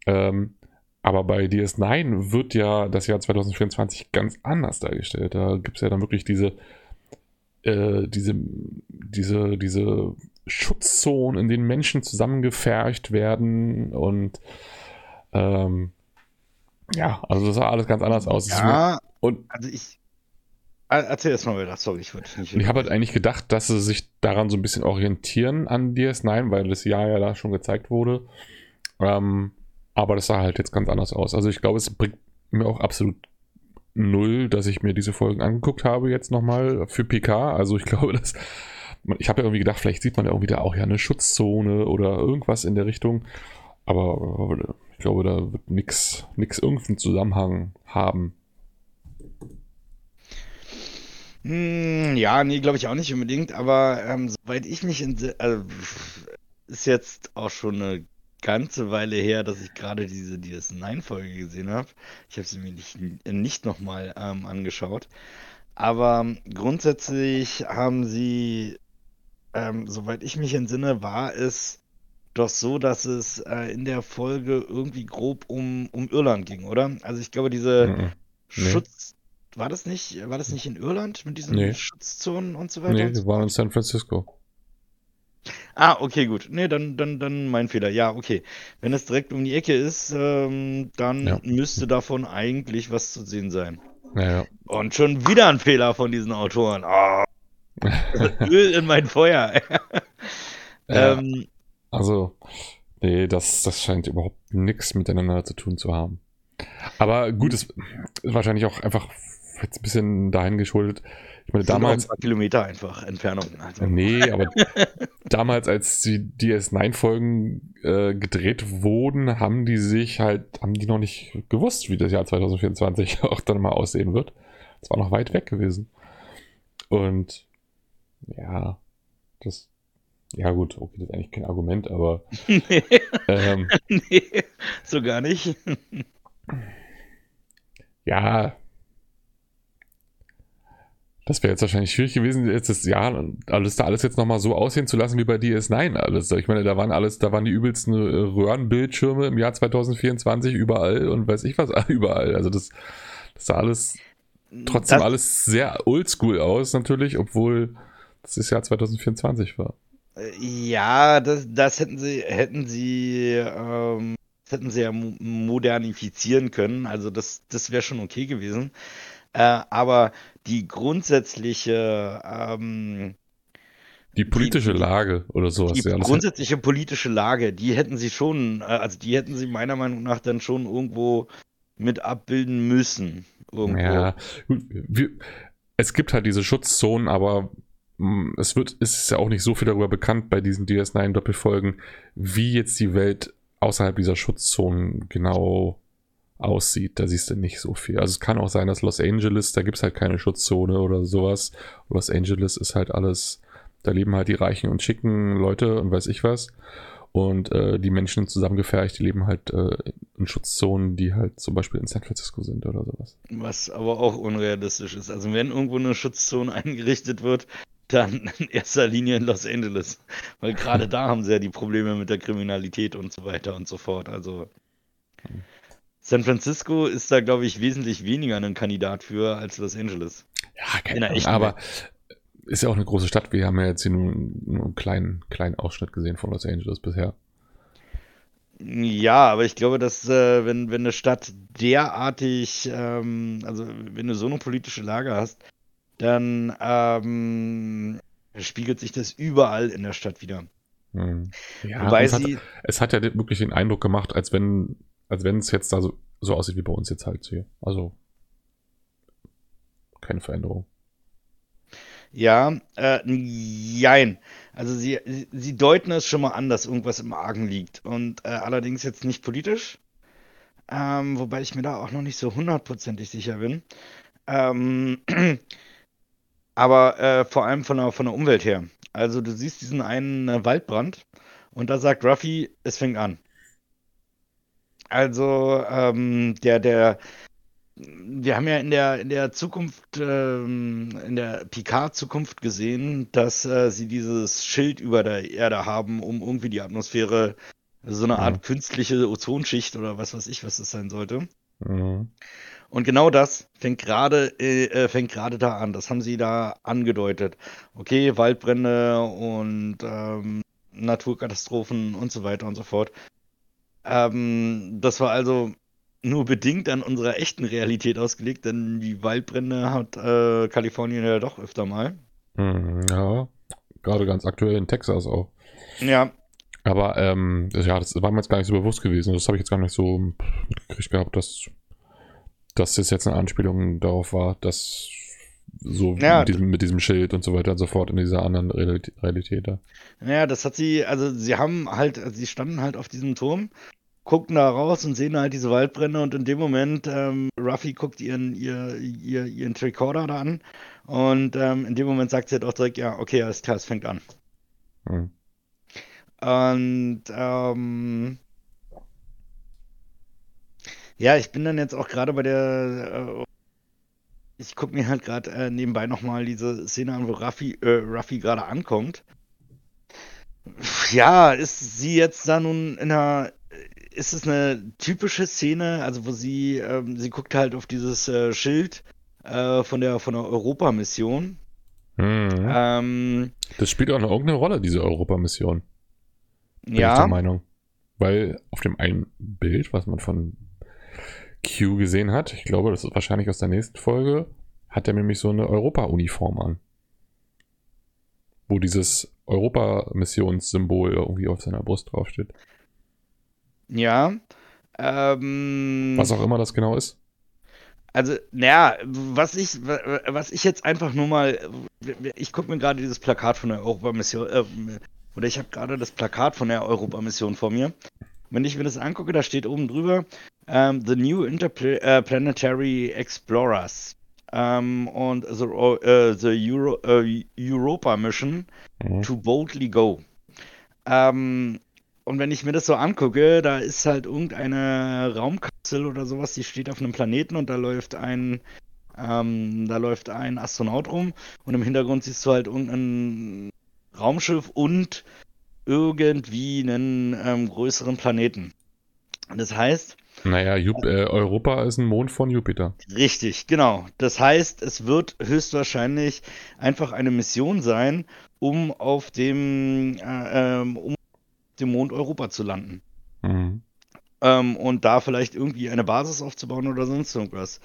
Ähm, aber bei DS9 wird ja das Jahr 2024 ganz anders dargestellt. Da gibt es ja dann wirklich diese, äh, diese, diese, diese Schutzzonen, in denen Menschen zusammengefercht werden und ähm, ja, also das sah alles ganz anders aus. Ja, und also ich erzähl erst mal weiter, sorry, ich wollte nicht. Ich habe halt eigentlich gedacht, dass sie sich daran so ein bisschen orientieren an DS9, weil das Jahr ja da schon gezeigt wurde. Ähm, aber das sah halt jetzt ganz anders aus. Also ich glaube, es bringt mir auch absolut null, dass ich mir diese Folgen angeguckt habe jetzt nochmal für PK. Also ich glaube, dass ich habe ja irgendwie gedacht, vielleicht sieht man ja irgendwie da auch ja eine Schutzzone oder irgendwas in der Richtung. Aber ich glaube, da wird nichts nix irgendeinen Zusammenhang haben. Hm, ja, nee, glaube ich auch nicht unbedingt. Aber ähm, soweit ich mich in, also, ist jetzt auch schon eine ganze Weile her, dass ich gerade diese DS9-Folge gesehen habe. Ich habe sie mir nicht, nicht nochmal ähm, angeschaut. Aber grundsätzlich haben sie, ähm, soweit ich mich entsinne, war es doch so, dass es äh, in der Folge irgendwie grob um, um Irland ging, oder? Also ich glaube, diese mhm. Schutz. War das nicht, war das nicht in Irland mit diesen nee. Schutzzonen und so weiter? Nee, wir waren in San Francisco. Ah, okay, gut. Nee, dann, dann, dann mein Fehler. Ja, okay. Wenn es direkt um die Ecke ist, ähm, dann ja. müsste davon eigentlich was zu sehen sein. Ja, ja. Und schon wieder ein Fehler von diesen Autoren. Oh. Öl in mein Feuer. ähm, also, nee, das, das scheint überhaupt nichts miteinander zu tun zu haben. Aber gut, es ist wahrscheinlich auch einfach jetzt ein bisschen dahin geschuldet, ich meine, damals. Ein paar Kilometer einfach Entfernung. Also. Nee, aber damals, als die DS9-Folgen äh, gedreht wurden, haben die sich halt, haben die noch nicht gewusst, wie das Jahr 2024 auch dann mal aussehen wird. Es war noch weit weg gewesen. Und ja, das. Ja, gut, okay, das ist eigentlich kein Argument, aber. nee, ähm, nee so gar nicht. ja, das wäre jetzt wahrscheinlich schwierig gewesen, jetzt das Jahr alles da alles jetzt nochmal so aussehen zu lassen wie bei DS9 alles. Ich meine, da waren alles, da waren die übelsten äh, Röhrenbildschirme im Jahr 2024 überall und weiß ich was überall. Also das, das sah alles trotzdem das, alles sehr oldschool aus, natürlich, obwohl das das Jahr 2024 war. Ja, das, das hätten sie, hätten sie, ähm, hätten sie ja modernifizieren können. Also das, das wäre schon okay gewesen. Äh, aber die grundsätzliche ähm, die politische die, Lage oder sowas. Die ja, grundsätzliche politische Lage, die hätten sie schon, äh, also die hätten sie meiner Meinung nach dann schon irgendwo mit abbilden müssen. Irgendwo. Ja, es gibt halt diese Schutzzonen, aber mm, es wird, es ist ja auch nicht so viel darüber bekannt bei diesen DS9-Doppelfolgen, wie jetzt die Welt außerhalb dieser Schutzzonen genau aussieht. Da siehst du nicht so viel. Also es kann auch sein, dass Los Angeles, da gibt es halt keine Schutzzone oder sowas. Los Angeles ist halt alles Da leben halt die reichen und schicken Leute und weiß ich was. Und äh, die Menschen zusammengefercht, die leben halt äh, in Schutzzonen, die halt zum Beispiel in San Francisco sind oder sowas. Was aber auch unrealistisch ist. Also wenn irgendwo eine Schutzzone eingerichtet wird, dann in erster Linie in Los Angeles. Weil gerade da haben sie ja die Probleme mit der Kriminalität und so weiter und so fort. Also San Francisco ist da, glaube ich, wesentlich weniger ein Kandidat für als Los Angeles. Ja, keine Ahnung, aber ist ja auch eine große Stadt. Wir haben ja jetzt hier nur, nur einen kleinen, kleinen Ausschnitt gesehen von Los Angeles bisher. Ja, aber ich glaube, dass äh, wenn, wenn eine Stadt derartig, ähm, also wenn du so eine politische Lage hast, dann ähm, spiegelt sich das überall in der Stadt wieder. Hm. Ja, Wobei es, sie, hat, es hat ja wirklich den Eindruck gemacht, als wenn als wenn es jetzt da so, so aussieht wie bei uns jetzt halt hier. Also keine Veränderung. Ja, äh, jein. Also sie, sie deuten es schon mal an, dass irgendwas im Argen liegt. Und äh, allerdings jetzt nicht politisch. Ähm, wobei ich mir da auch noch nicht so hundertprozentig sicher bin. Ähm, aber äh, vor allem von der, von der Umwelt her. Also du siehst diesen einen äh, Waldbrand und da sagt Ruffy, es fängt an. Also ähm, der, der, wir haben ja in der, in der Zukunft, ähm, in der Picard-Zukunft gesehen, dass äh, sie dieses Schild über der Erde haben, um irgendwie die Atmosphäre, so eine Art mhm. künstliche Ozonschicht oder was weiß ich, was das sein sollte. Mhm. Und genau das fängt gerade äh, äh, fängt gerade da an. Das haben sie da angedeutet. Okay, Waldbrände und ähm, Naturkatastrophen und so weiter und so fort. Ähm, das war also nur bedingt an unserer echten Realität ausgelegt, denn die Waldbrände hat äh, Kalifornien ja doch öfter mal. Hm, ja, gerade ganz aktuell in Texas auch. Ja. Aber ähm, ja, das war mir jetzt gar nicht so bewusst gewesen. Das habe ich jetzt gar nicht so mitgekriegt gehabt, dass, dass das jetzt eine Anspielung darauf war, dass so ja, mit, diesem, mit, diesem, Schild und so weiter und so fort in dieser anderen Realität da. Naja, das hat sie, also sie haben halt, sie standen halt auf diesem Turm, guckten da raus und sehen halt diese Waldbrände und in dem Moment, ähm, Ruffy guckt ihren, ihr, ihr, ihren Tricorder da an und ähm, in dem Moment sagt sie halt auch direkt, ja, okay, alles klar, es fängt an. Hm. Und ähm, ja, ich bin dann jetzt auch gerade bei der äh, ich gucke mir halt gerade äh, nebenbei nochmal diese Szene an, wo Raffi, äh, Raffi gerade ankommt. Ja, ist sie jetzt da nun in einer. Ist es eine typische Szene, also wo sie, ähm, sie guckt halt auf dieses äh, Schild äh, von der von der Europamission. Mhm. Ähm, das spielt auch noch irgendeine Rolle, diese Europamission. Bin ja. Ich der Meinung. Weil auf dem einen Bild, was man von Q gesehen hat, ich glaube, das ist wahrscheinlich aus der nächsten Folge, hat er nämlich so eine Europa-Uniform an. Wo dieses Europa-Missionssymbol irgendwie auf seiner Brust draufsteht. Ja. Ähm, was auch immer das genau ist. Also, naja, was ich, was ich jetzt einfach nur mal, ich gucke mir gerade dieses Plakat von der Europamission, äh, oder ich habe gerade das Plakat von der Europamission vor mir. Wenn ich mir das angucke, da steht oben drüber um, ähm, The New Interplanetary Explorers um, und The, uh, the Euro, uh, Europa Mission mhm. to Boldly Go. Um, und wenn ich mir das so angucke, da ist halt irgendeine Raumkapsel oder sowas, die steht auf einem Planeten und da läuft ein, ähm, da läuft ein Astronaut rum und im Hintergrund siehst du halt irgendein Raumschiff und irgendwie einen ähm, größeren Planeten. Das heißt. Naja, Jup äh, Europa ist ein Mond von Jupiter. Richtig, genau. Das heißt, es wird höchstwahrscheinlich einfach eine Mission sein, um auf dem, äh, ähm, um dem Mond Europa zu landen. Mhm. Ähm, und da vielleicht irgendwie eine Basis aufzubauen oder sonst irgendwas.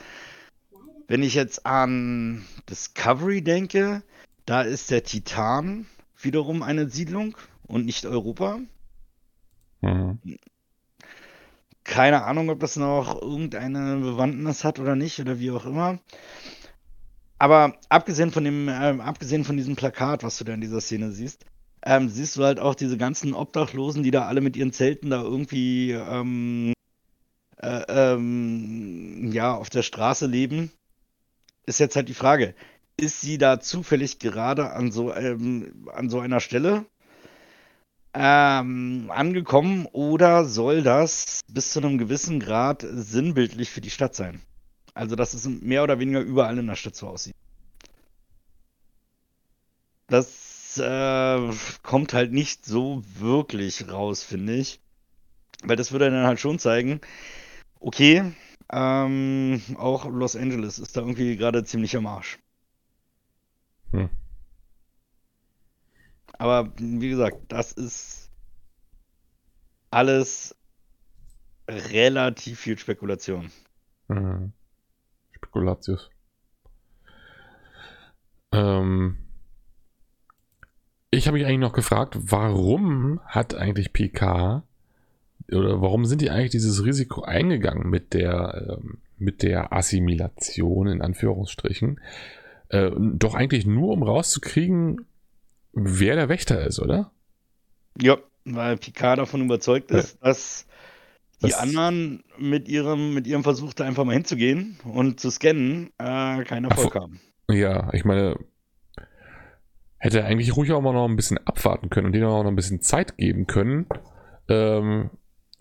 Wenn ich jetzt an Discovery denke, da ist der Titan wiederum eine Siedlung und nicht Europa. Mhm. Keine Ahnung, ob das noch irgendeine Bewandtnis hat oder nicht oder wie auch immer. Aber abgesehen von dem, äh, abgesehen von diesem Plakat, was du da in dieser Szene siehst, ähm, siehst du halt auch diese ganzen Obdachlosen, die da alle mit ihren Zelten da irgendwie ähm, äh, ähm, ja auf der Straße leben. Ist jetzt halt die Frage, ist sie da zufällig gerade an so, ähm, an so einer Stelle ähm, angekommen oder soll das bis zu einem gewissen Grad sinnbildlich für die Stadt sein? Also, dass es mehr oder weniger überall in der Stadt so aussieht. Das äh, kommt halt nicht so wirklich raus, finde ich. Weil das würde dann halt schon zeigen, okay, ähm, auch Los Angeles ist da irgendwie gerade ziemlich am Arsch. Hm. Aber wie gesagt, das ist alles relativ viel Spekulation. Mhm. Spekulatius. Ähm, ich habe mich eigentlich noch gefragt, warum hat eigentlich PK oder warum sind die eigentlich dieses Risiko eingegangen mit der, ähm, mit der Assimilation in Anführungsstrichen? Äh, doch eigentlich nur, um rauszukriegen, wer der Wächter ist, oder? Ja, weil Picard davon überzeugt ist, ja. dass die das anderen mit ihrem, mit ihrem Versuch, da einfach mal hinzugehen und zu scannen, äh, keinen Erfolg Ach, haben. Ja, ich meine, hätte er eigentlich ruhig auch mal noch ein bisschen abwarten können und denen auch noch ein bisschen Zeit geben können. Ähm,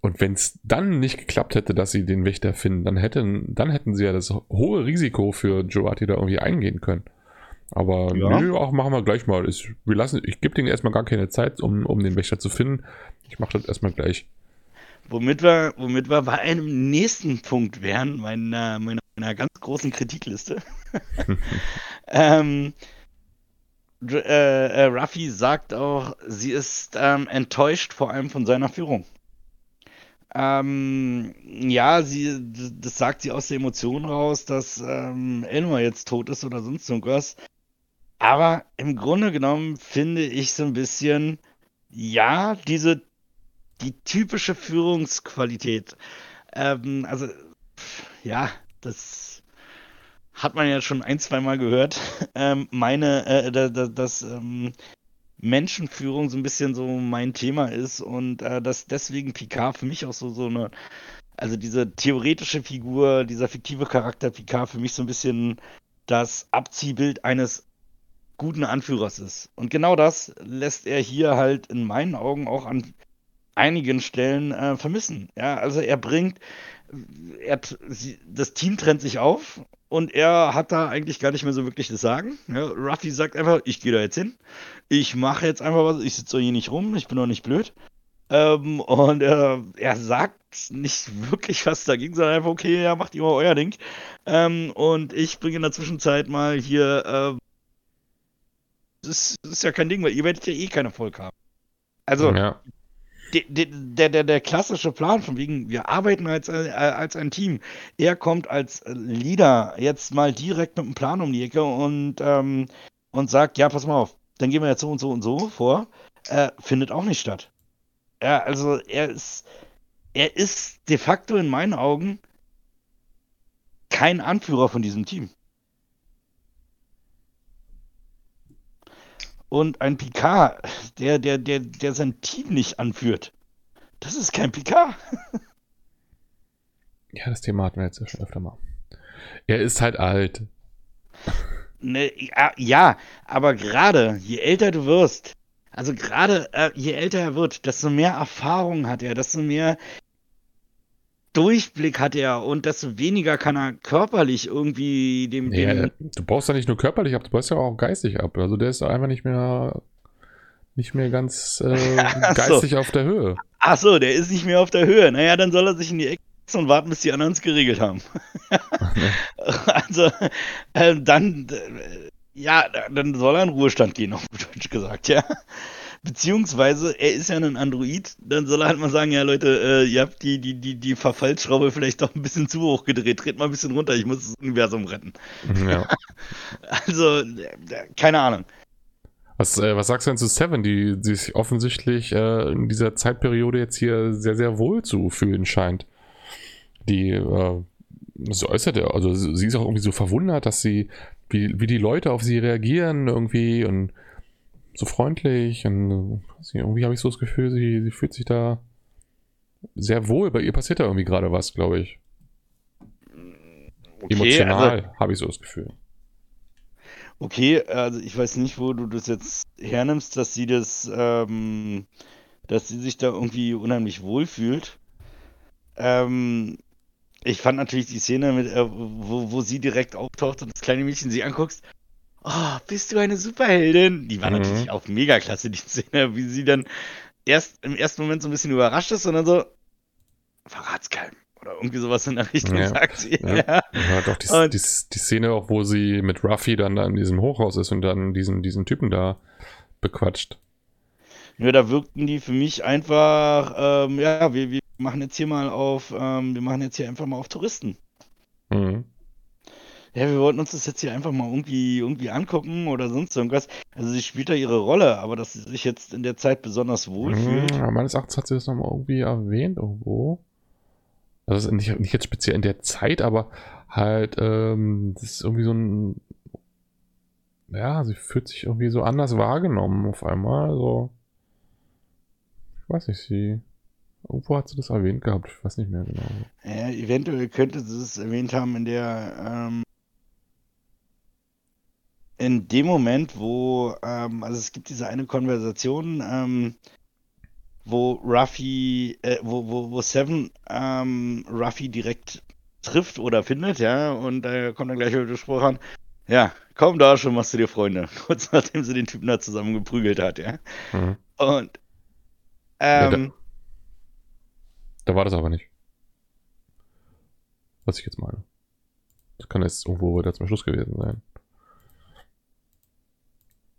und wenn es dann nicht geklappt hätte, dass sie den Wächter finden, dann hätten, dann hätten sie ja das hohe Risiko für Joati da irgendwie eingehen können. Aber ja. nö, auch machen wir gleich mal. Ich, wir lassen, ich gebe denen erstmal gar keine Zeit, um, um den Wächter zu finden. Ich mache das erstmal gleich. Womit wir, womit wir bei einem nächsten Punkt wären, meiner, meiner, meiner ganz großen Kritikliste. ähm, äh, äh, Ruffy sagt auch, sie ist ähm, enttäuscht vor allem von seiner Führung. Ähm, ja, sie, das sagt sie aus der Emotion raus, dass ähm, Elmar jetzt tot ist oder sonst irgendwas. Aber im Grunde genommen finde ich so ein bisschen, ja, diese, die typische Führungsqualität. Ähm, also, ja, das hat man ja schon ein, zwei Mal gehört. Ähm, meine, äh, das, das ähm, Menschenführung so ein bisschen so mein Thema ist und äh, dass deswegen Picard für mich auch so, so eine, also diese theoretische Figur, dieser fiktive Charakter Picard für mich so ein bisschen das Abziehbild eines guten Anführers ist. Und genau das lässt er hier halt in meinen Augen auch an einigen Stellen äh, vermissen. Ja, also er bringt, er, das Team trennt sich auf und er hat da eigentlich gar nicht mehr so wirklich das Sagen. Ja, Ruffy sagt einfach, ich gehe da jetzt hin. Ich mache jetzt einfach was, ich sitze hier nicht rum, ich bin doch nicht blöd. Ähm, und äh, er sagt nicht wirklich was dagegen, sondern einfach, okay, ja, macht ihr mal euer Ding. Ähm, und ich bringe in der Zwischenzeit mal hier, äh, das, ist, das ist ja kein Ding, weil ihr werdet ja eh keinen Erfolg haben. Also, ja der, der, der klassische Plan von wegen, wir arbeiten als, äh, als ein Team. Er kommt als Leader jetzt mal direkt mit einem Plan um die Ecke und, ähm, und sagt, ja, pass mal auf, dann gehen wir jetzt so und so und so vor. Äh, findet auch nicht statt. Ja, also er ist, er ist de facto in meinen Augen kein Anführer von diesem Team. Und ein Picard, der, der, der, der sein Team nicht anführt, das ist kein Picard. ja, das Thema hatten wir jetzt ja schon öfter mal. Er ist halt alt. Ne, ja, ja, aber gerade, je älter du wirst, also gerade äh, je älter er wird, desto mehr Erfahrung hat er, desto mehr Durchblick hat er und desto weniger kann er körperlich irgendwie dem. Ja, dem du baust ja nicht nur körperlich ab, du baust ja auch geistig ab. Also der ist einfach nicht mehr nicht mehr ganz äh, geistig so. auf der Höhe. Ach so, der ist nicht mehr auf der Höhe. Naja, dann soll er sich in die Ecke und warten, bis die anderen es geregelt haben. also, äh, dann, äh, ja, dann soll er in Ruhestand gehen, auf Deutsch gesagt, ja. Beziehungsweise, er ist ja ein Android, dann soll er halt mal sagen, ja Leute, äh, ihr habt die, die, die, die Verfallsschraube vielleicht doch ein bisschen zu hoch gedreht, dreht mal ein bisschen runter, ich muss das Universum retten. Ja. also, keine Ahnung. Was, äh, was sagst du denn zu Seven, die, die sich offensichtlich äh, in dieser Zeitperiode jetzt hier sehr, sehr wohl zu fühlen scheint? Die, äh, so äußert er, also sie ist auch irgendwie so verwundert, dass sie, wie, wie die Leute auf sie reagieren irgendwie und so freundlich und irgendwie habe ich so das Gefühl, sie, sie fühlt sich da sehr wohl. Bei ihr passiert da irgendwie gerade was, glaube ich. Okay, Emotional also, habe ich so das Gefühl. Okay, also ich weiß nicht, wo du das jetzt hernimmst, dass sie das, ähm, dass sie sich da irgendwie unheimlich wohlfühlt. Ähm, ich fand natürlich die Szene, mit, äh, wo, wo sie direkt auftaucht und das kleine Mädchen sie anguckst. Oh, bist du eine Superheldin? Die war Mhm. natürlich auch mega klasse, die Szene, wie sie dann erst im ersten Moment so ein bisschen überrascht ist und dann so, verrat's keinem. Oder irgendwie sowas in der Richtung Ja. sagt sie. Ja. Ja. Ja, doch, die, die, die Szene auch, wo sie mit Ruffy dann da in diesem Hochhaus ist und dann diesen, diesen Typen da bequatscht. Nur da wirkten die für mich einfach, ähm, ja, wir, wir machen jetzt hier mal auf, ähm, wir machen jetzt hier einfach mal auf Touristen. Mhm. Ja, wir wollten uns das jetzt hier einfach mal irgendwie, irgendwie angucken oder sonst irgendwas. Also sie spielt da ihre Rolle, aber dass sie sich jetzt in der Zeit besonders wohlfühlt. Mhm, aber meines Erachtens hat sie das nochmal irgendwie erwähnt irgendwo. Also nicht, nicht jetzt speziell in der Zeit, aber halt, ähm, das ist irgendwie so ein. Ja, sie fühlt sich irgendwie so anders wahrgenommen auf einmal. So. Ich weiß nicht, sie. Irgendwo hat sie das erwähnt gehabt, ich weiß nicht mehr genau. Ja, eventuell könnte sie es erwähnt haben in der, ähm, in dem Moment, wo, ähm, also es gibt diese eine Konversation, ähm, wo Ruffy, äh, wo, wo, wo Seven ähm, Ruffy direkt trifft oder findet, ja, und da kommt dann gleich wieder der Spruch an, ja, komm da schon, machst du dir Freunde, kurz nachdem sie den Typen da zusammen geprügelt hat, ja. Mhm. Und, Ja, ähm, Da war das aber nicht. Was ich jetzt meine. Das kann jetzt irgendwo wieder zum Schluss gewesen sein.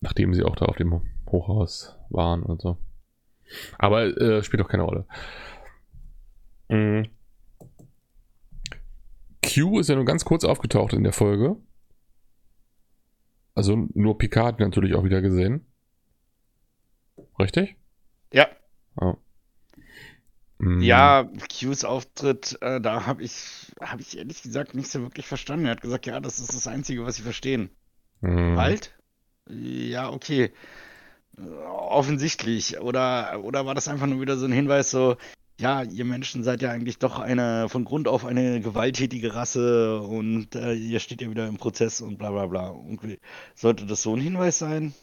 Nachdem sie auch da auf dem Hochhaus waren und so. Aber äh, spielt auch keine Rolle. Mhm. Q ist ja nur ganz kurz aufgetaucht in der Folge. Also nur Picard natürlich auch wieder gesehen. Richtig? ja, Oh. Mhm. Ja, Qs Auftritt, äh, da habe ich, habe ich ehrlich gesagt nicht so wirklich verstanden. Er hat gesagt, ja, das ist das Einzige, was sie verstehen. Mhm. Wald? Ja, okay. Offensichtlich. Oder, oder war das einfach nur wieder so ein Hinweis, so, ja, ihr Menschen seid ja eigentlich doch eine, von Grund auf eine gewalttätige Rasse und äh, ihr steht ja wieder im Prozess und bla bla bla. Irgendwie. Sollte das so ein Hinweis sein?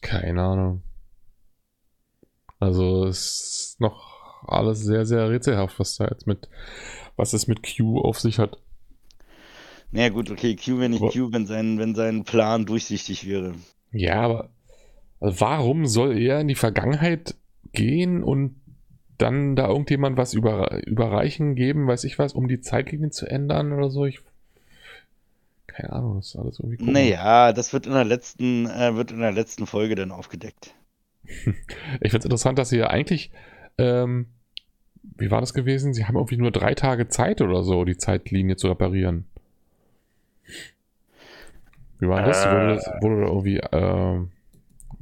Keine Ahnung. Also es ist noch alles sehr, sehr rätselhaft, was da jetzt mit, was es mit Q auf sich hat. Naja, gut, okay, Q wäre nicht Q, wenn sein, wenn sein Plan durchsichtig wäre. Ja, aber also warum soll er in die Vergangenheit gehen und dann da irgendjemand was über, überreichen, geben, weiß ich was, um die Zeitlinien zu ändern oder so? Ich, keine Ahnung, das ist alles irgendwie komisch. Naja, das wird in der letzten, äh, wird in der letzten Folge dann aufgedeckt. Ich finde es interessant, dass sie ja eigentlich, ähm, wie war das gewesen? Sie haben irgendwie nur drei Tage Zeit oder so, die Zeitlinie zu reparieren. Wie war das? Äh. Wurde, das, wurde irgendwie, ähm,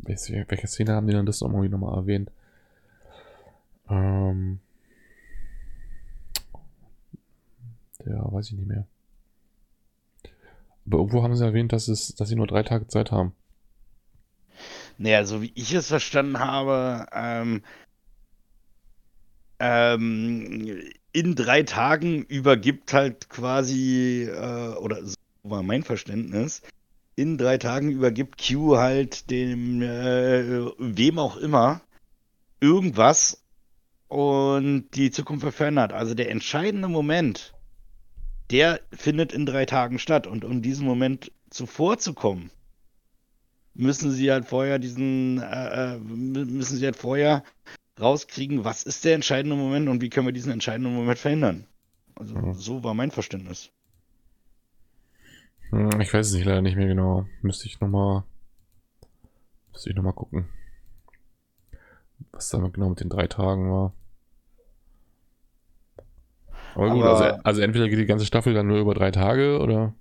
welche, welche Szene haben die dann das irgendwie nochmal erwähnt? Ähm, ja, weiß ich nicht mehr. Aber irgendwo haben sie erwähnt, dass, es, dass sie nur drei Tage Zeit haben. Naja, so wie ich es verstanden habe, ähm, ähm, in drei Tagen übergibt halt quasi, äh, oder so war mein Verständnis, in drei Tagen übergibt Q halt dem, äh, wem auch immer, irgendwas und die Zukunft verändert. Also der entscheidende Moment, der findet in drei Tagen statt. Und um diesen Moment zuvor zu kommen, müssen sie halt vorher diesen, äh, äh, mü- müssen sie halt vorher rauskriegen, was ist der entscheidende Moment und wie können wir diesen entscheidenden Moment verhindern. Also Mhm. so war mein Verständnis. Hm, Ich weiß es nicht, leider nicht mehr genau. Müsste ich nochmal. Müsste ich nochmal gucken. Was da genau mit den drei Tagen war. Aber gut, Aber- also, also entweder geht die ganze Staffel dann nur über drei Tage oder.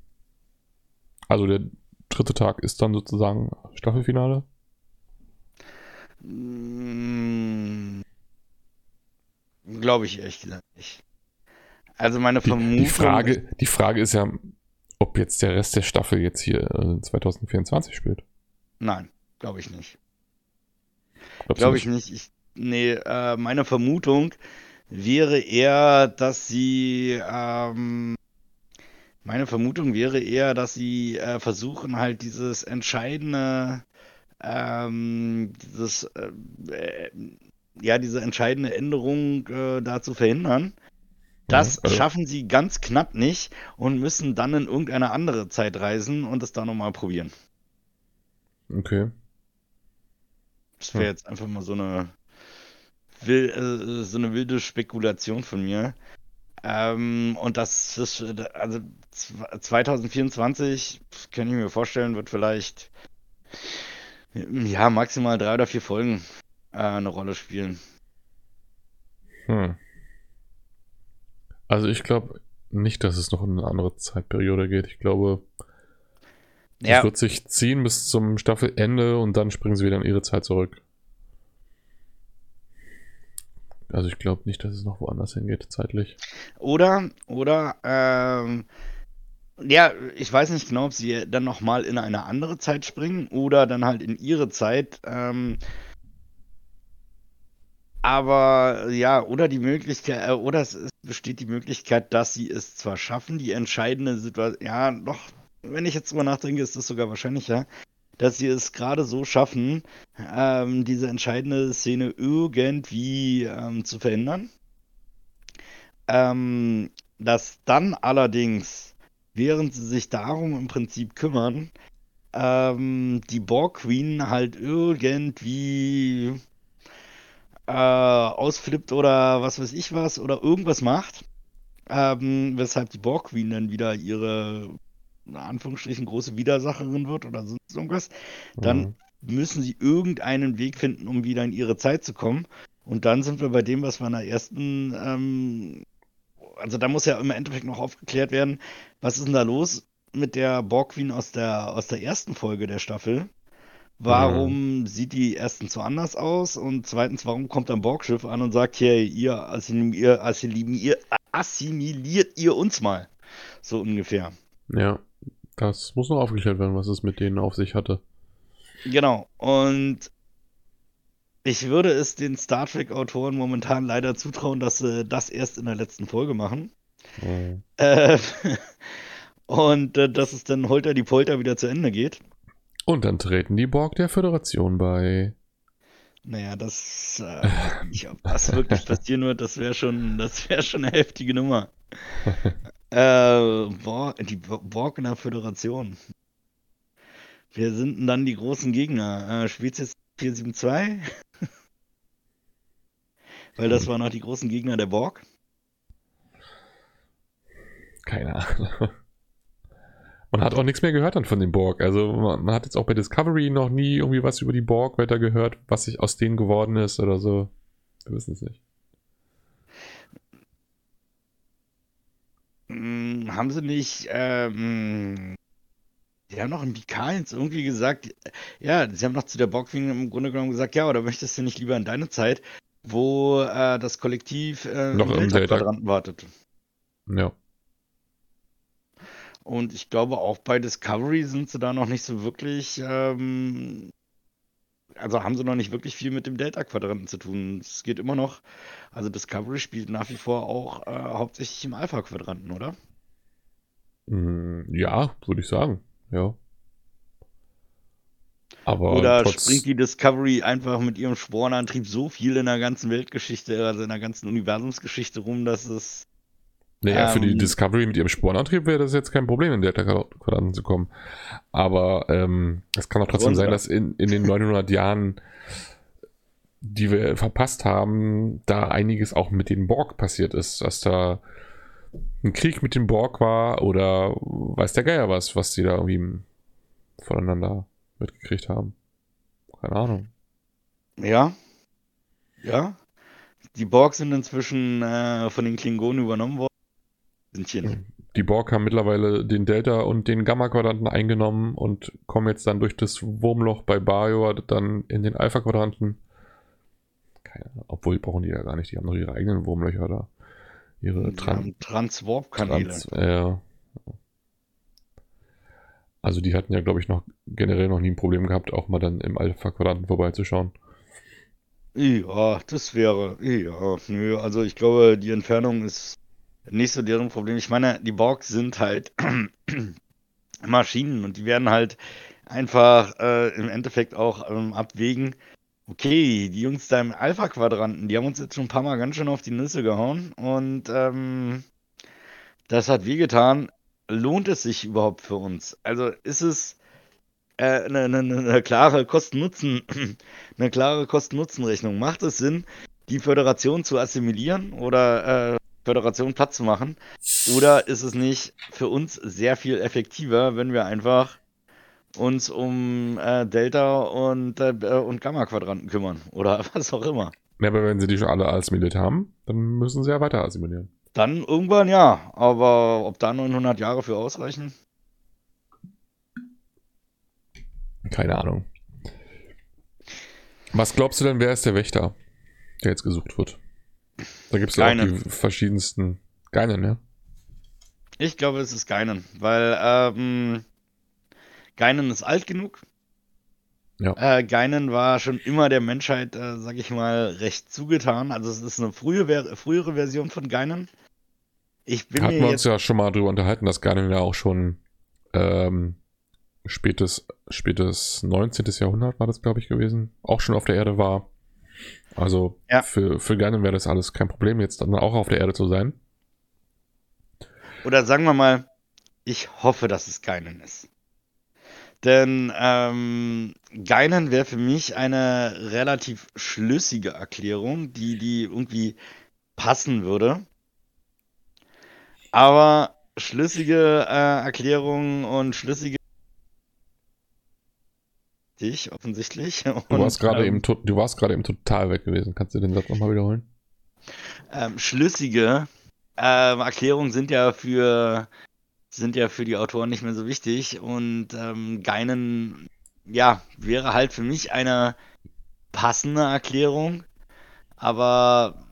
Also der dritte Tag ist dann sozusagen Staffelfinale. Mm, Glaube ich ehrlich gesagt nicht. Also meine Die, Vermutung. die, Frage, die Frage ist ja, ob jetzt der Rest der Staffel jetzt hier äh, 2024 spielt. Nein, glaube ich nicht. Glaube ich nicht. Ich, nee, äh, meine Vermutung wäre eher, dass sie, ähm, Meine Vermutung wäre eher, dass sie äh, versuchen, halt dieses entscheidende, ähm, dieses, äh, äh ja, diese entscheidende Änderung äh, da zu verhindern. Das also. schaffen sie ganz knapp nicht und müssen dann in irgendeine andere Zeit reisen und es da nochmal probieren. Okay. Das wäre hm. jetzt einfach mal so eine, äh, so eine wilde Spekulation von mir. Ähm, und das ist, also 2024, kann ich mir vorstellen, wird vielleicht ja maximal drei oder vier Folgen äh, eine Rolle spielen. Hm. Also ich glaube nicht, dass es noch in eine andere Zeitperiode geht. Ich glaube, ja. es wird sich ziehen bis zum Staffelende und dann springen sie wieder in ihre Zeit zurück. Also ich glaube nicht, dass es noch woanders hingeht, zeitlich. Oder, oder, ähm, ja, ich weiß nicht genau, ob sie dann nochmal in eine andere Zeit springen oder dann halt in ihre Zeit. Ähm, aber ja, oder die Möglichkeit, äh, oder es ist, besteht die Möglichkeit, dass sie es zwar schaffen, die entscheidende Situation, ja, doch, wenn ich jetzt drüber nachdenke, ist das sogar wahrscheinlicher, dass sie es gerade so schaffen, ähm, diese entscheidende Szene irgendwie ähm, zu verändern. Ähm, dass dann allerdings, während sie sich darum im Prinzip kümmern, ähm, die Borg Queen halt irgendwie äh, ausflippt oder was weiß ich was oder irgendwas macht, ähm, weshalb die Borg Queen dann wieder ihre in Anführungsstrichen große Widersacherin wird oder sonst irgendwas, dann mhm. müssen sie irgendeinen Weg finden, um wieder in ihre Zeit zu kommen. Und dann sind wir bei dem, was wir in der ersten, ähm, also da muss ja im Endeffekt noch aufgeklärt werden, was ist denn da los mit der Borg Queen aus der, aus der ersten Folge der Staffel? Warum mhm. sieht die erstens so anders aus? Und zweitens, warum kommt ein Borgschiff an und sagt, hey, ihr assimiliert, assimiliert, assimiliert ihr uns mal? So ungefähr. Ja, das muss noch aufgeklärt werden, was es mit denen auf sich hatte. Genau. Und ich würde es den Star Trek-Autoren momentan leider zutrauen, dass sie das erst in der letzten Folge machen. Mhm. Äh, und äh, dass es dann holter die Polter wieder zu Ende geht. Und dann treten die Borg der Föderation bei. Naja, das, äh, ich, ob das wirklich passieren wird, das wäre schon, das wäre schon eine heftige Nummer. äh, Borg, die Borg in der Föderation. Wer sind denn dann die großen Gegner? Äh, Spezies 472? Weil das hm. waren noch die großen Gegner der Borg. Keine Ahnung. Man hat auch nichts mehr gehört dann von dem Borg. Also man, man, hat jetzt auch bei Discovery noch nie irgendwie was über die Borg weiter gehört, was sich aus denen geworden ist oder so. Wir wissen es nicht. Hm, haben sie nicht, ähm, die haben noch in Vikalens irgendwie gesagt, ja, sie haben noch zu der Borg im Grunde genommen gesagt, ja, oder möchtest du nicht lieber in deine Zeit, wo äh, das Kollektiv äh, noch im Delta-Quadranten wartet? Ja. Und ich glaube, auch bei Discovery sind sie da noch nicht so wirklich, ähm, also haben sie noch nicht wirklich viel mit dem Delta-Quadranten zu tun. Es geht immer noch, also Discovery spielt nach wie vor auch äh, hauptsächlich im Alpha-Quadranten, oder? Mm, ja, würde ich sagen, ja. Aber Oder trotz... springt die Discovery einfach mit ihrem Spornantrieb so viel in der ganzen Weltgeschichte, also in der ganzen Universumsgeschichte rum, dass es naja, ähm, für die ähm. Discovery mit ihrem Spornantrieb wäre das jetzt kein Problem, in Delta-Quadranten zu kommen. Aber ähm, es kann auch trotzdem sein, dass in, in den 900 Jahren, die wir verpasst haben, da einiges auch mit den Borg passiert ist. Dass da ein Krieg mit den Borg war oder weiß der Geier was, was die da irgendwie voneinander mitgekriegt haben. Keine Ahnung. Ja. Ja. Die Borg sind inzwischen äh, von den Klingonen übernommen worden. Sind Die Borg haben mittlerweile den Delta- und den Gamma-Quadranten eingenommen und kommen jetzt dann durch das Wurmloch bei Bajor dann in den Alpha-Quadranten. Obwohl, brauchen die ja gar nicht. Die haben noch ihre eigenen Wurmlöcher da. Ihre Tran Transwarp-Kanäle. Trans ja. Also die hatten ja, glaube ich, noch generell noch nie ein Problem gehabt, auch mal dann im Alpha-Quadranten vorbeizuschauen. Ja, das wäre. Ja, nö, also ich glaube, die Entfernung ist nicht so deren Problem. Ich meine, die Borg sind halt Maschinen und die werden halt einfach äh, im Endeffekt auch ähm, abwägen. Okay, die Jungs da im Alpha-Quadranten, die haben uns jetzt schon ein paar Mal ganz schön auf die Nüsse gehauen und ähm, das hat wehgetan. Lohnt es sich überhaupt für uns? Also ist es äh, eine, eine, eine klare Kosten-Nutzen, eine klare Kosten-Nutzen-Rechnung? Macht es Sinn, die Föderation zu assimilieren oder äh, Föderation Platz zu machen? Oder ist es nicht für uns sehr viel effektiver, wenn wir einfach uns um äh, Delta und, äh, und Gamma-Quadranten kümmern? Oder was auch immer. Ja, aber wenn sie die schon alle assimiliert haben, dann müssen sie ja weiter assimilieren. Dann irgendwann ja, aber ob da 900 Jahre für ausreichen? Keine Ahnung. Was glaubst du denn, wer ist der Wächter, der jetzt gesucht wird? Da gibt es ja auch die verschiedensten Geinen, ne? Ich glaube, es ist Geinen, weil ähm, Geinen ist alt genug. Ja. Äh, Geinen war schon immer der Menschheit, äh, sag ich mal, recht zugetan. Also es ist eine frühe, frühere Version von Geinen. Ich bin Hatten wir uns ja schon mal darüber unterhalten, dass Geinen ja auch schon ähm, spätes, spätes 19. Jahrhundert war das, glaube ich, gewesen, auch schon auf der Erde war. Also ja. für, für Ganon wäre das alles kein Problem, jetzt dann auch auf der Erde zu sein. Oder sagen wir mal, ich hoffe, dass es Geinen ist. Denn ähm, Geinen wäre für mich eine relativ schlüssige Erklärung, die, die irgendwie passen würde. Aber schlüssige äh, Erklärungen und schlüssige dich offensichtlich. Du warst gerade ähm, eben, du warst gerade eben total weg gewesen. Kannst du den Satz nochmal wiederholen? Ähm, schlüssige ähm, Erklärungen sind ja für sind ja für die Autoren nicht mehr so wichtig und ähm, Geinen, ja, wäre halt für mich eine passende Erklärung, aber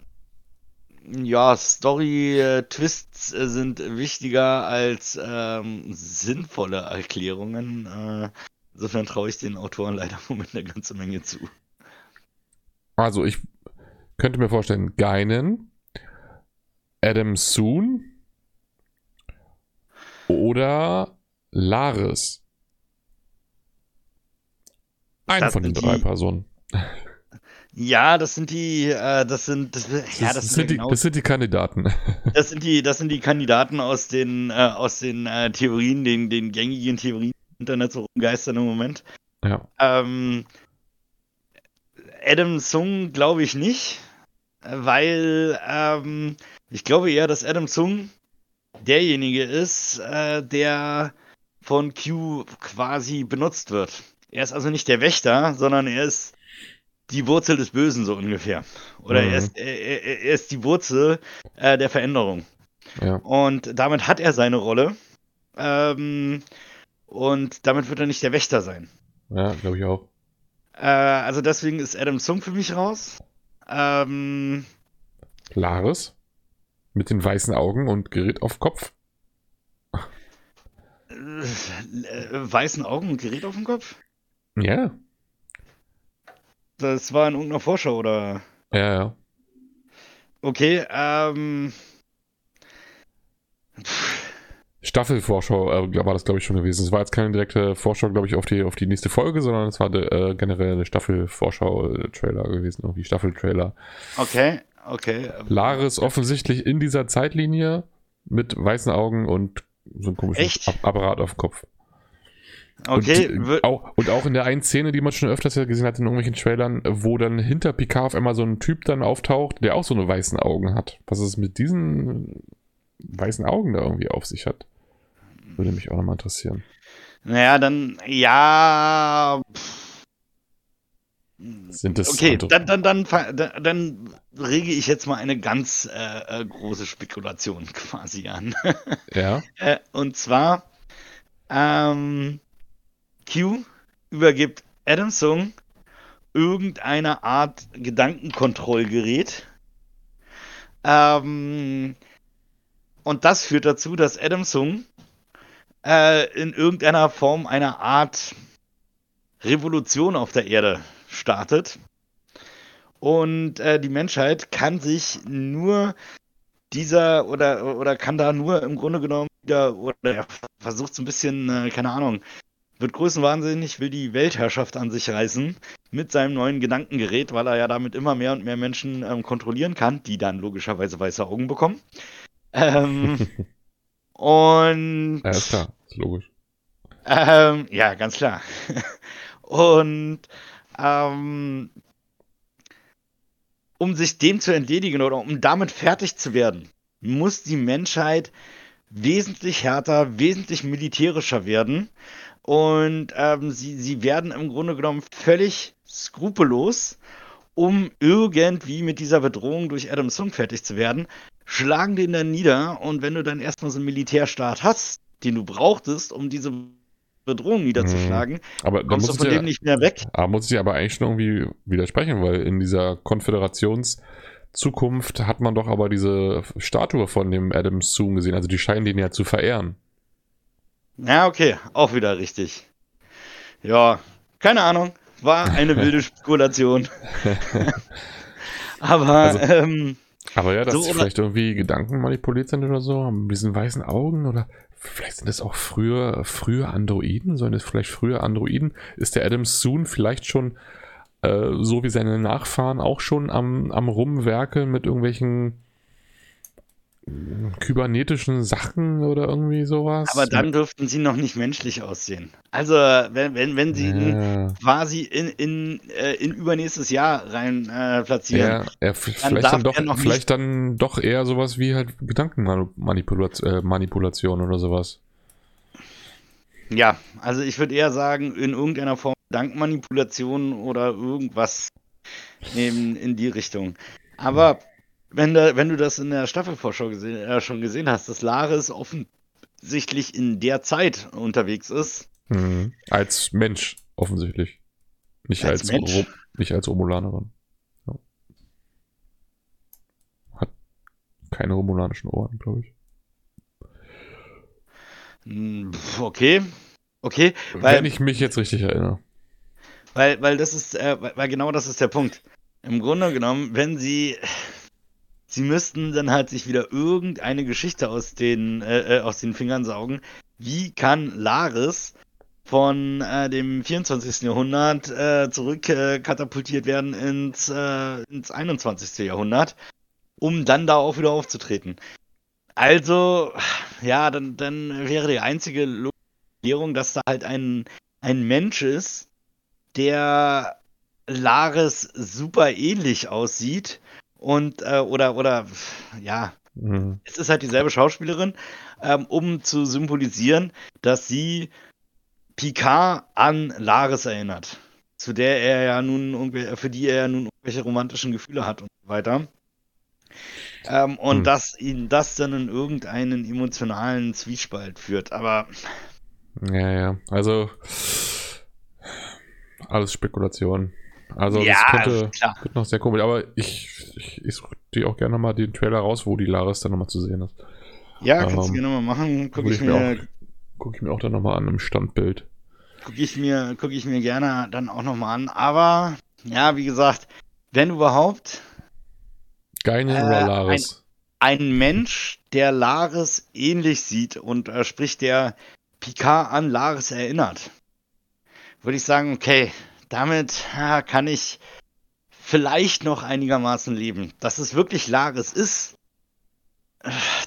ja, Story-Twists sind wichtiger als ähm, sinnvolle Erklärungen. Äh, Insofern traue ich den Autoren leider im Moment eine ganze Menge zu. Also ich könnte mir vorstellen, Geinen, Adam Soon oder Laris. Eine von den drei die, Personen. Ja, das sind die, äh, das sind, das, ja, das, das sind, die, genau, das sind die Kandidaten. Das sind die, das sind die Kandidaten aus den, äh, aus den äh, Theorien, den, den gängigen Theorien Internet so rumgeistern im Moment. Ja. Ähm, Adam Sung glaube ich nicht, weil ähm, ich glaube eher, dass Adam Sung derjenige ist, äh, der von Q quasi benutzt wird. Er ist also nicht der Wächter, sondern er ist die Wurzel des Bösen, so ungefähr. Oder mhm. er, ist, er, er, ist die Wurzel äh, der Veränderung. Ja. Und damit hat er seine Rolle. Ähm, und damit wird er nicht der Wächter sein. Ja, glaube ich auch. Äh, also deswegen ist Adam Sung für mich raus. Ähm, Laris? Mit den weißen Augen und Gerät auf Kopf? Äh, äh, weißen Augen und Gerät auf dem Kopf? Ja. Das war in irgendeiner Vorschau, oder? Ja, ja. Okay, ähm. Pff. Staffelvorschau äh, war das, glaube ich, schon gewesen. Es war jetzt keine direkte Vorschau, glaube ich, auf die, auf die nächste Folge, sondern es war äh, generell eine Staffelvorschau-Trailer gewesen, irgendwie Staffeltrailer. Okay, okay. Laris offensichtlich in dieser Zeitlinie mit weißen Augen und so ein komisches Apparat auf dem Kopf. Okay. Und, auch, und auch in der einen Szene, die man schon öfters gesehen hat in irgendwelchen Trailern, wo dann hinter Picard auf einmal so ein Typ dann auftaucht, der auch so eine weißen Augen hat. Was es mit diesen weißen Augen da irgendwie auf sich hat. Würde mich auch nochmal interessieren. Naja, dann, ja. Sind das okay, dann, dann, dann, dann, dann rege ich jetzt mal eine ganz äh, äh große Spekulation quasi an. Ja. äh, und zwar, ähm, Q übergibt Adam Sung irgendeine Art Gedankenkontrollgerät. Ähm, und das führt dazu, dass Adam Sung äh, in irgendeiner Form eine Art Revolution auf der Erde startet. Und äh, die Menschheit kann sich nur dieser oder, oder kann da nur im Grunde genommen wieder, oder er versucht so ein bisschen, äh, keine Ahnung, wird größenwahnsinnig, will die Weltherrschaft an sich reißen mit seinem neuen Gedankengerät, weil er ja damit immer mehr und mehr Menschen ähm, kontrollieren kann, die dann logischerweise weiße Augen bekommen. Ähm, und. Ja, ist klar, ist logisch. Ähm, ja, ganz klar. und ähm, um sich dem zu entledigen oder um damit fertig zu werden, muss die Menschheit wesentlich härter, wesentlich militärischer werden. Und ähm, sie, sie werden im Grunde genommen völlig skrupellos, um irgendwie mit dieser Bedrohung durch Adam Sung fertig zu werden, schlagen den dann nieder. Und wenn du dann erstmal so einen Militärstaat hast, den du brauchtest, um diese Bedrohung niederzuschlagen, mhm. aber kommst du von dem nicht mehr weg. Aber muss ich aber eigentlich schon irgendwie widersprechen, weil in dieser Konföderationszukunft hat man doch aber diese Statue von dem Adam Zoom gesehen. Also die scheinen den ja zu verehren. Ja, okay, auch wieder richtig. Ja, keine Ahnung. War eine wilde Spekulation. aber, also, ähm, aber ja, dass so, vielleicht irgendwie Gedanken manipuliert sind oder so, haben diesen weißen Augen oder Vielleicht sind es auch früher, frühe Androiden, sollen es vielleicht frühe Androiden? Ist der Adam Soon vielleicht schon, äh, so wie seine Nachfahren, auch schon am, am Rumwerkeln mit irgendwelchen kybernetischen Sachen oder irgendwie sowas. Aber dann dürften sie noch nicht menschlich aussehen. Also, wenn, wenn, wenn sie ja. quasi in, in, äh, in übernächstes Jahr rein äh, platzieren. Ja, ja vielleicht, dann, dann doch, vielleicht dann doch eher sowas wie halt Gedankenmanipulation äh, Manipulation oder sowas. Ja, also ich würde eher sagen, in irgendeiner Form Gedankenmanipulation oder irgendwas in, in die Richtung. Aber wenn, da, wenn du das in der Staffelvorschau gesehen, äh, schon gesehen hast, dass Laris offensichtlich in der Zeit unterwegs ist. Mhm. Als Mensch, offensichtlich. Nicht als, als Mensch? nicht als Romulanerin. Ja. Hat keine romulanischen Ohren, glaube ich. Hm, okay. Okay. Weil, Wenn ich mich jetzt richtig erinnere. Weil, weil das ist, äh, weil genau das ist der Punkt. Im Grunde genommen, wenn sie sie müssten dann halt sich wieder irgendeine Geschichte aus den, äh, äh, aus den Fingern saugen. Wie kann Laris von äh, dem 24. Jahrhundert äh, zurück äh, katapultiert werden ins, äh, ins 21. Jahrhundert, um dann da auch wieder aufzutreten? Also, ja, dann, dann wäre die einzige Erklärung, dass da halt ein, ein Mensch ist, der Laris super ähnlich aussieht und äh, oder oder ja, mhm. es ist halt dieselbe Schauspielerin, ähm, um zu symbolisieren, dass sie Picard an Laris erinnert, zu der er ja nun für die er ja nun irgendwelche romantischen Gefühle hat und so weiter. Ähm, und mhm. dass ihn das dann in irgendeinen emotionalen Zwiespalt führt, aber ja, ja, also alles Spekulation. Also ja, das könnte, könnte, noch sehr komisch, aber ich, ich, ich suche dir auch gerne nochmal den Trailer raus, wo die Laris dann nochmal zu sehen ist. Ja, kannst ähm, du gerne mal machen. Gucke ich, ich, mir, guck ich mir auch dann nochmal an im Standbild. Gucke ich, mir, guck ich mir gerne dann auch nochmal an. Aber, ja, wie gesagt, wenn überhaupt. Geine äh, oder Laris? Ein, ein, Mensch, der Laris ähnlich sieht und äh, sprich, der Picard an Laris erinnert, würde ich sagen, okay, damit ja, kann ich vielleicht noch einigermaßen leben. Dass es wirklich Laris ist,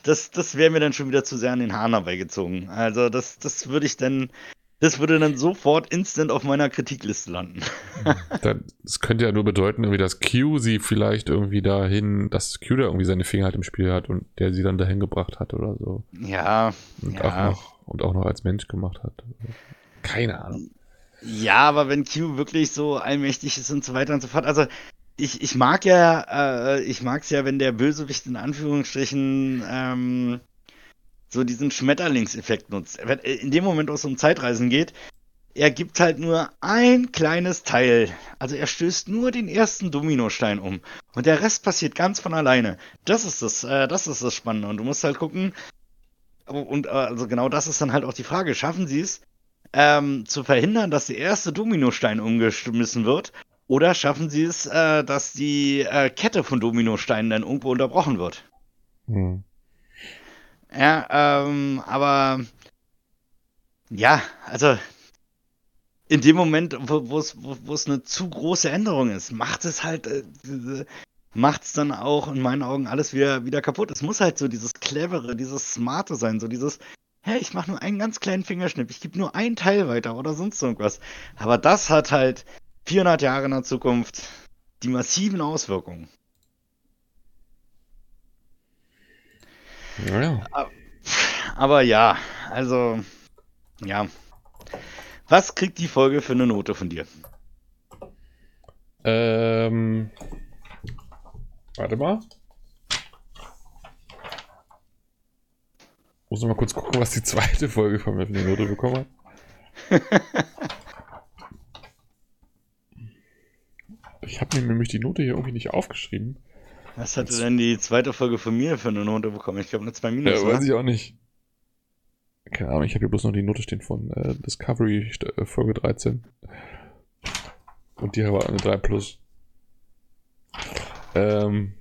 das, das wäre mir dann schon wieder zu sehr an den Haaren herbeigezogen. Also das, das würde ich dann, das würde dann sofort instant auf meiner Kritikliste landen. das könnte ja nur bedeuten, irgendwie, dass Q sie vielleicht irgendwie dahin, dass Q da irgendwie seine Finger halt im Spiel hat und der sie dann dahin gebracht hat oder so. Ja. Und, ja. Auch, noch, und auch noch als Mensch gemacht hat. Keine Ahnung. Ja, aber wenn Q wirklich so allmächtig ist und so weiter und so fort. Also ich, ich mag ja, äh, ich mag es ja, wenn der Bösewicht in Anführungsstrichen ähm, so diesen Schmetterlingseffekt nutzt. Äh, in dem Moment, wo es um Zeitreisen geht, er gibt halt nur ein kleines Teil. Also er stößt nur den ersten Dominostein um. Und der Rest passiert ganz von alleine. Das ist das, äh, das ist das Spannende. Und du musst halt gucken, und äh, also genau das ist dann halt auch die Frage. Schaffen sie es, ähm, zu verhindern, dass der erste Dominostein umgeschmissen wird? Oder schaffen sie es, äh, dass die äh, Kette von Dominosteinen dann irgendwo unterbrochen wird? Hm. Ja, ähm, aber ja, also in dem Moment, wo es eine zu große Änderung ist, macht es halt äh, macht es dann auch in meinen Augen alles wieder, wieder kaputt. Es muss halt so dieses clevere, dieses smarte sein, so dieses, hey, ich mache nur einen ganz kleinen Fingerschnipp, ich gebe nur einen Teil weiter oder sonst irgendwas. Aber das hat halt 400 Jahre in der Zukunft die massiven Auswirkungen. Ja. Aber ja, also, ja. Was kriegt die Folge für eine Note von dir? Ähm, Warte mal. Muss noch mal kurz gucken, was die zweite Folge von mir für eine Note bekommen hat. ich habe mir nämlich die Note hier irgendwie nicht aufgeschrieben. Was hatte denn die zweite Folge von mir für eine Note bekommen? Ich glaube, eine 2 Minus. Ja, weiß ich auch nicht. Keine Ahnung, ich habe hier bloß noch die Note stehen von äh, Discovery äh, Folge 13. Und die war eine 3 Plus. Ähm,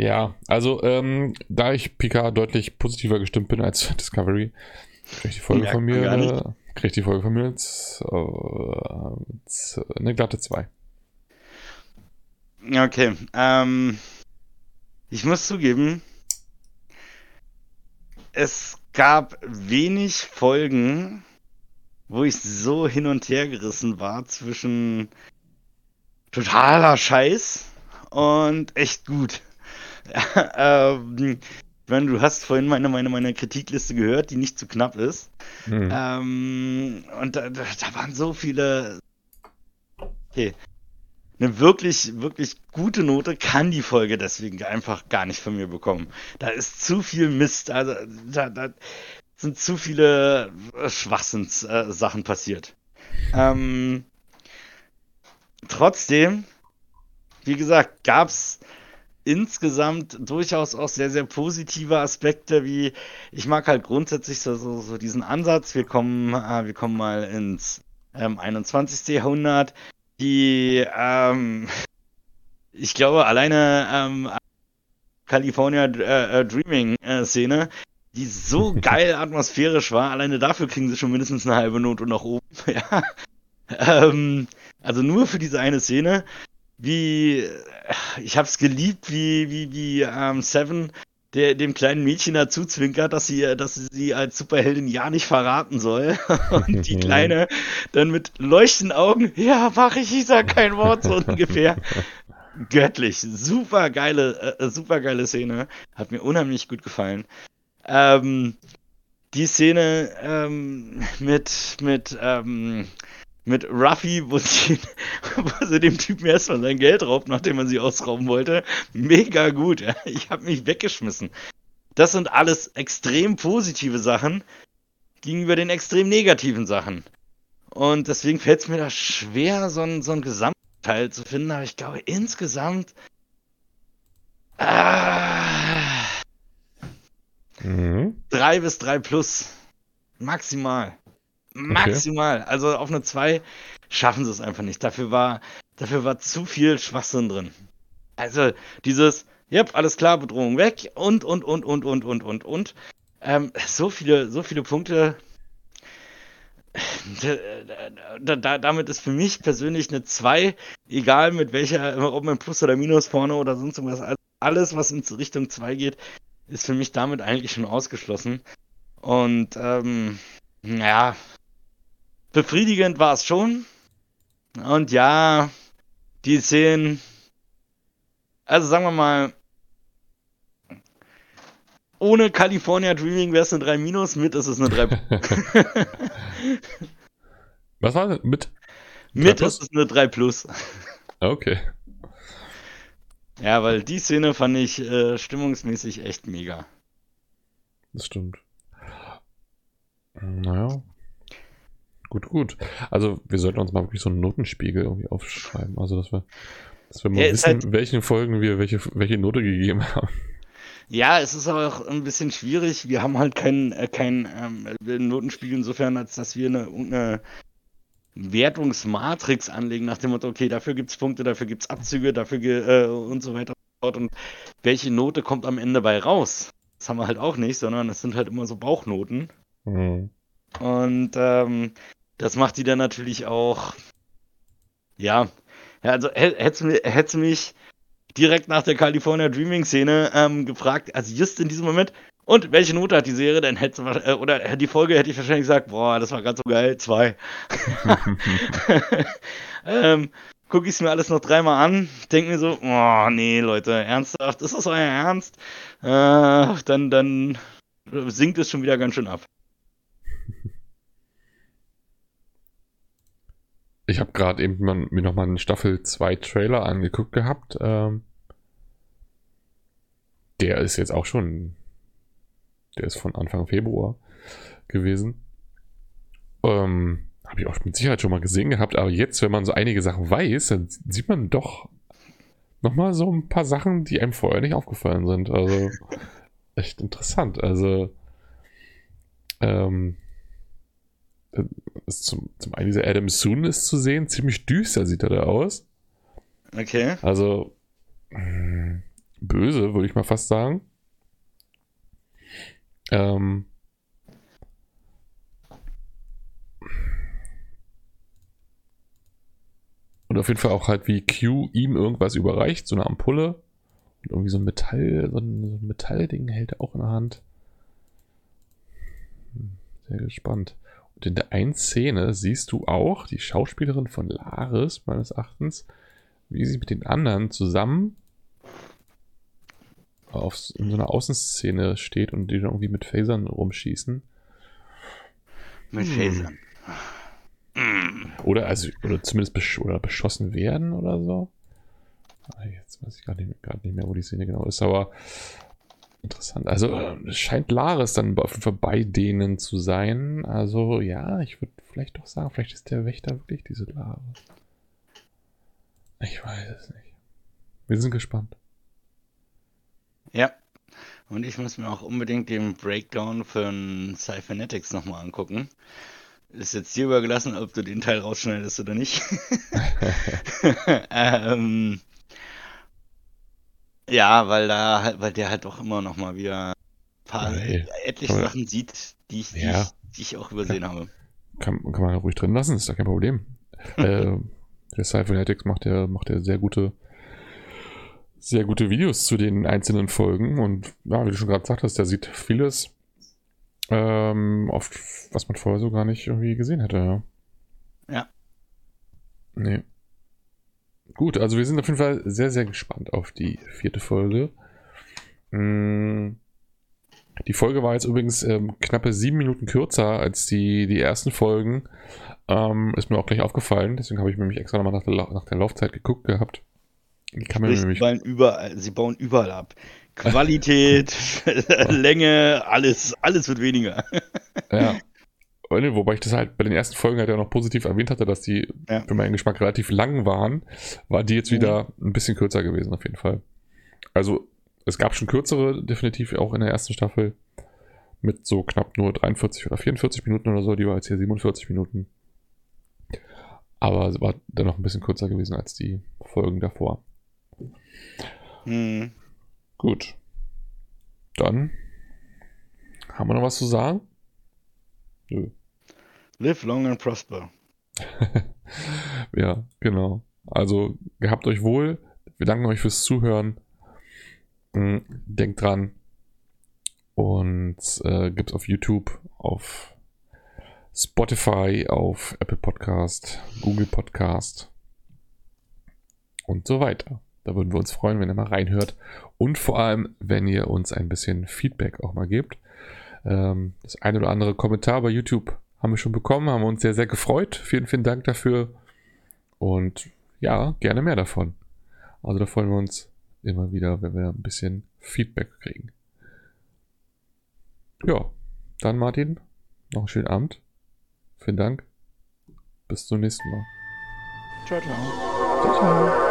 ja, also ähm, da ich Picard deutlich positiver gestimmt bin als Discovery, kriegt die Folge von mir, kriegt die Folge von mir als, äh, eine glatte 2. Okay, ähm, ich muss zugeben, es gab wenig Folgen, wo ich so hin und her gerissen war zwischen totaler Scheiß und echt gut. ähm, ich meine, du hast vorhin meine, meine, meine Kritikliste gehört, die nicht zu knapp ist. Mhm. Ähm, und da, da, waren so viele. Okay. Eine wirklich, wirklich gute Note kann die Folge deswegen einfach gar nicht von mir bekommen. Da ist zu viel Mist. Also, da, da, sind zu viele äh, Schwachsinnssachen äh, passiert. Ähm, trotzdem, wie gesagt, gab es insgesamt durchaus auch sehr, sehr positive Aspekte, wie ich mag halt grundsätzlich so, so, so diesen Ansatz, wir kommen, äh, wir kommen mal ins ähm, 21. Jahrhundert, die, ähm, ich glaube, alleine ähm, California äh, äh Dreaming äh, Szene die so geil atmosphärisch war. Alleine dafür kriegen sie schon mindestens eine halbe Note nach oben. ja. Ähm, also nur für diese eine Szene. Wie ich hab's geliebt, wie wie wie ähm, Seven der dem kleinen Mädchen dazu zwinkert, dass sie dass sie, sie als Superheldin ja nicht verraten soll und die kleine dann mit leuchtenden Augen, ja mach ich, ich sag kein Wort so ungefähr. Göttlich, super geile, äh, super geile Szene, hat mir unheimlich gut gefallen. Ähm, die Szene ähm, mit, mit, ähm, mit Ruffy, wo sie, wo sie dem Typen erstmal sein Geld raubt, nachdem man sie ausrauben wollte. Mega gut, ja. Ich habe mich weggeschmissen. Das sind alles extrem positive Sachen gegenüber den extrem negativen Sachen. Und deswegen fällt es mir da schwer, so ein, so ein Gesamtteil zu finden. Aber ich glaube, insgesamt. Ah, Mhm. Drei bis drei plus. Maximal. Maximal. Okay. Also auf eine zwei schaffen sie es einfach nicht. Dafür war, dafür war zu viel Schwachsinn drin. Also dieses, ja, alles klar, Bedrohung weg und, und, und, und, und, und, und, und. Ähm, so viele, so viele Punkte. Da, da, damit ist für mich persönlich eine 2, egal mit welcher, ob man Plus oder Minus vorne oder sonst irgendwas, alles, was in Richtung 2 geht, ist für mich damit eigentlich schon ausgeschlossen. Und ähm, ja, befriedigend war es schon. Und ja, die Szenen, also sagen wir mal, ohne California Dreaming wäre es eine 3 minus, mit ist es eine 3 Was war das? Mit? Mit ist es eine 3 plus. Okay. Ja, weil die Szene fand ich äh, stimmungsmäßig echt mega. Das stimmt. Naja. Gut, gut. Also wir sollten uns mal wirklich so einen Notenspiegel irgendwie aufschreiben. Also dass wir, dass wir mal ja, wissen, halt... welchen Folgen wir welche, welche Note gegeben haben. Ja, es ist aber auch ein bisschen schwierig. Wir haben halt keinen äh, kein, ähm, Notenspiegel insofern, als dass wir eine, eine Wertungsmatrix anlegen, nach dem Motto, okay, dafür gibt es Punkte, dafür gibt es Abzüge, dafür äh, und so weiter und welche Note kommt am Ende bei raus? Das haben wir halt auch nicht, sondern es sind halt immer so Bauchnoten. Mhm. Und ähm, das macht die dann natürlich auch, ja, ja also hätte mich direkt nach der California Dreaming Szene ähm, gefragt, also just in diesem Moment, und welche Note hat die Serie? Dann hätte äh, oder die Folge hätte ich wahrscheinlich gesagt, boah, das war ganz so geil, zwei. ähm, gucke ich es mir alles noch dreimal an, denke mir so, oh nee, Leute, ernsthaft, ist das euer Ernst? Äh, dann, dann sinkt es schon wieder ganz schön ab. Ich habe gerade eben mal, mir nochmal einen Staffel 2 Trailer angeguckt gehabt. Ähm, der ist jetzt auch schon, der ist von Anfang Februar gewesen. Ähm, habe ich auch mit Sicherheit schon mal gesehen gehabt, aber jetzt, wenn man so einige Sachen weiß, dann sieht man doch nochmal so ein paar Sachen, die einem vorher nicht aufgefallen sind. Also echt interessant. Also ähm, zum, zum einen dieser Adam Soon ist zu sehen, ziemlich düster sieht er da aus. Okay. Also mh, böse, würde ich mal fast sagen. Ähm, Und auf jeden Fall auch halt, wie Q ihm irgendwas überreicht, so eine Ampulle. Und irgendwie so ein Metall, so ein, so ein Metallding hält er auch in der Hand. Hm, sehr gespannt. Und in der einen Szene siehst du auch die Schauspielerin von Laris, meines Erachtens, wie sie mit den anderen zusammen auf in so einer Außenszene steht und die dann irgendwie mit Phasern rumschießen. Mit hm. Phasern. Oder, also, oder zumindest besch oder beschossen werden oder so. Ah, jetzt weiß ich gerade nicht, nicht, mehr, wo die Szene genau ist, aber interessant. Also es scheint Laris dann auf jeden Fall bei denen zu sein. Also ja, ich würde vielleicht doch sagen, vielleicht ist der Wächter wirklich diese Laris. Ich weiß es nicht. Wir sind gespannt. Ja. Und ich muss mir auch unbedingt den Breakdown von Cybernetics nochmal angucken. Ist jetzt dir übergelassen, ob du den Teil rausschneidest oder nicht. ähm, ja, weil da halt, weil der halt doch immer noch mal wieder ein paar hey, etliche Sachen sieht, die ich, ja. die, die ich auch übersehen kann, habe. Kann, kann man ruhig drin lassen, ist da kein Problem. äh, der Cybernetics macht ja, macht ja sehr gute, sehr gute Videos zu den einzelnen Folgen und ja, wie du schon gerade sagtest, der sieht vieles ähm, oft, was man vorher so gar nicht irgendwie gesehen hätte, ja. Ja. Nee. Gut, also wir sind auf jeden Fall sehr, sehr gespannt auf die vierte Folge. Mm. Die Folge war jetzt übrigens ähm, knappe sieben Minuten kürzer als die, die ersten Folgen. Ähm, ist mir auch gleich aufgefallen, deswegen habe ich nämlich extra nochmal nach der, nach der Laufzeit geguckt gehabt. Kann Sprich, nämlich... überall, sie bauen überall ab. Qualität, Länge, alles, alles wird weniger. ja. Wobei ich das halt bei den ersten Folgen halt ja noch positiv erwähnt hatte, dass die ja. für meinen Geschmack relativ lang waren, war die jetzt wieder mhm. ein bisschen kürzer gewesen, auf jeden Fall. Also, es gab schon kürzere, definitiv auch in der ersten Staffel, mit so knapp nur 43 oder 44 Minuten oder so, die war jetzt hier 47 Minuten. Aber es war dann noch ein bisschen kürzer gewesen als die Folgen davor. Mhm. Gut. Dann haben wir noch was zu sagen? Nö. Live long and prosper. ja, genau. Also gehabt euch wohl. Wir danken euch fürs Zuhören. Hm, denkt dran. Und äh, gibt es auf YouTube, auf Spotify, auf Apple Podcast, Google Podcast und so weiter. Da würden wir uns freuen, wenn ihr mal reinhört und vor allem, wenn ihr uns ein bisschen Feedback auch mal gebt. Ähm, das eine oder andere Kommentar bei YouTube haben wir schon bekommen, haben wir uns sehr, sehr gefreut. Vielen, vielen Dank dafür. Und ja, gerne mehr davon. Also da freuen wir uns immer wieder, wenn wir ein bisschen Feedback kriegen. Ja, dann Martin, noch einen schönen Abend. Vielen Dank. Bis zum nächsten Mal. Ciao, ciao. Ciao, ciao.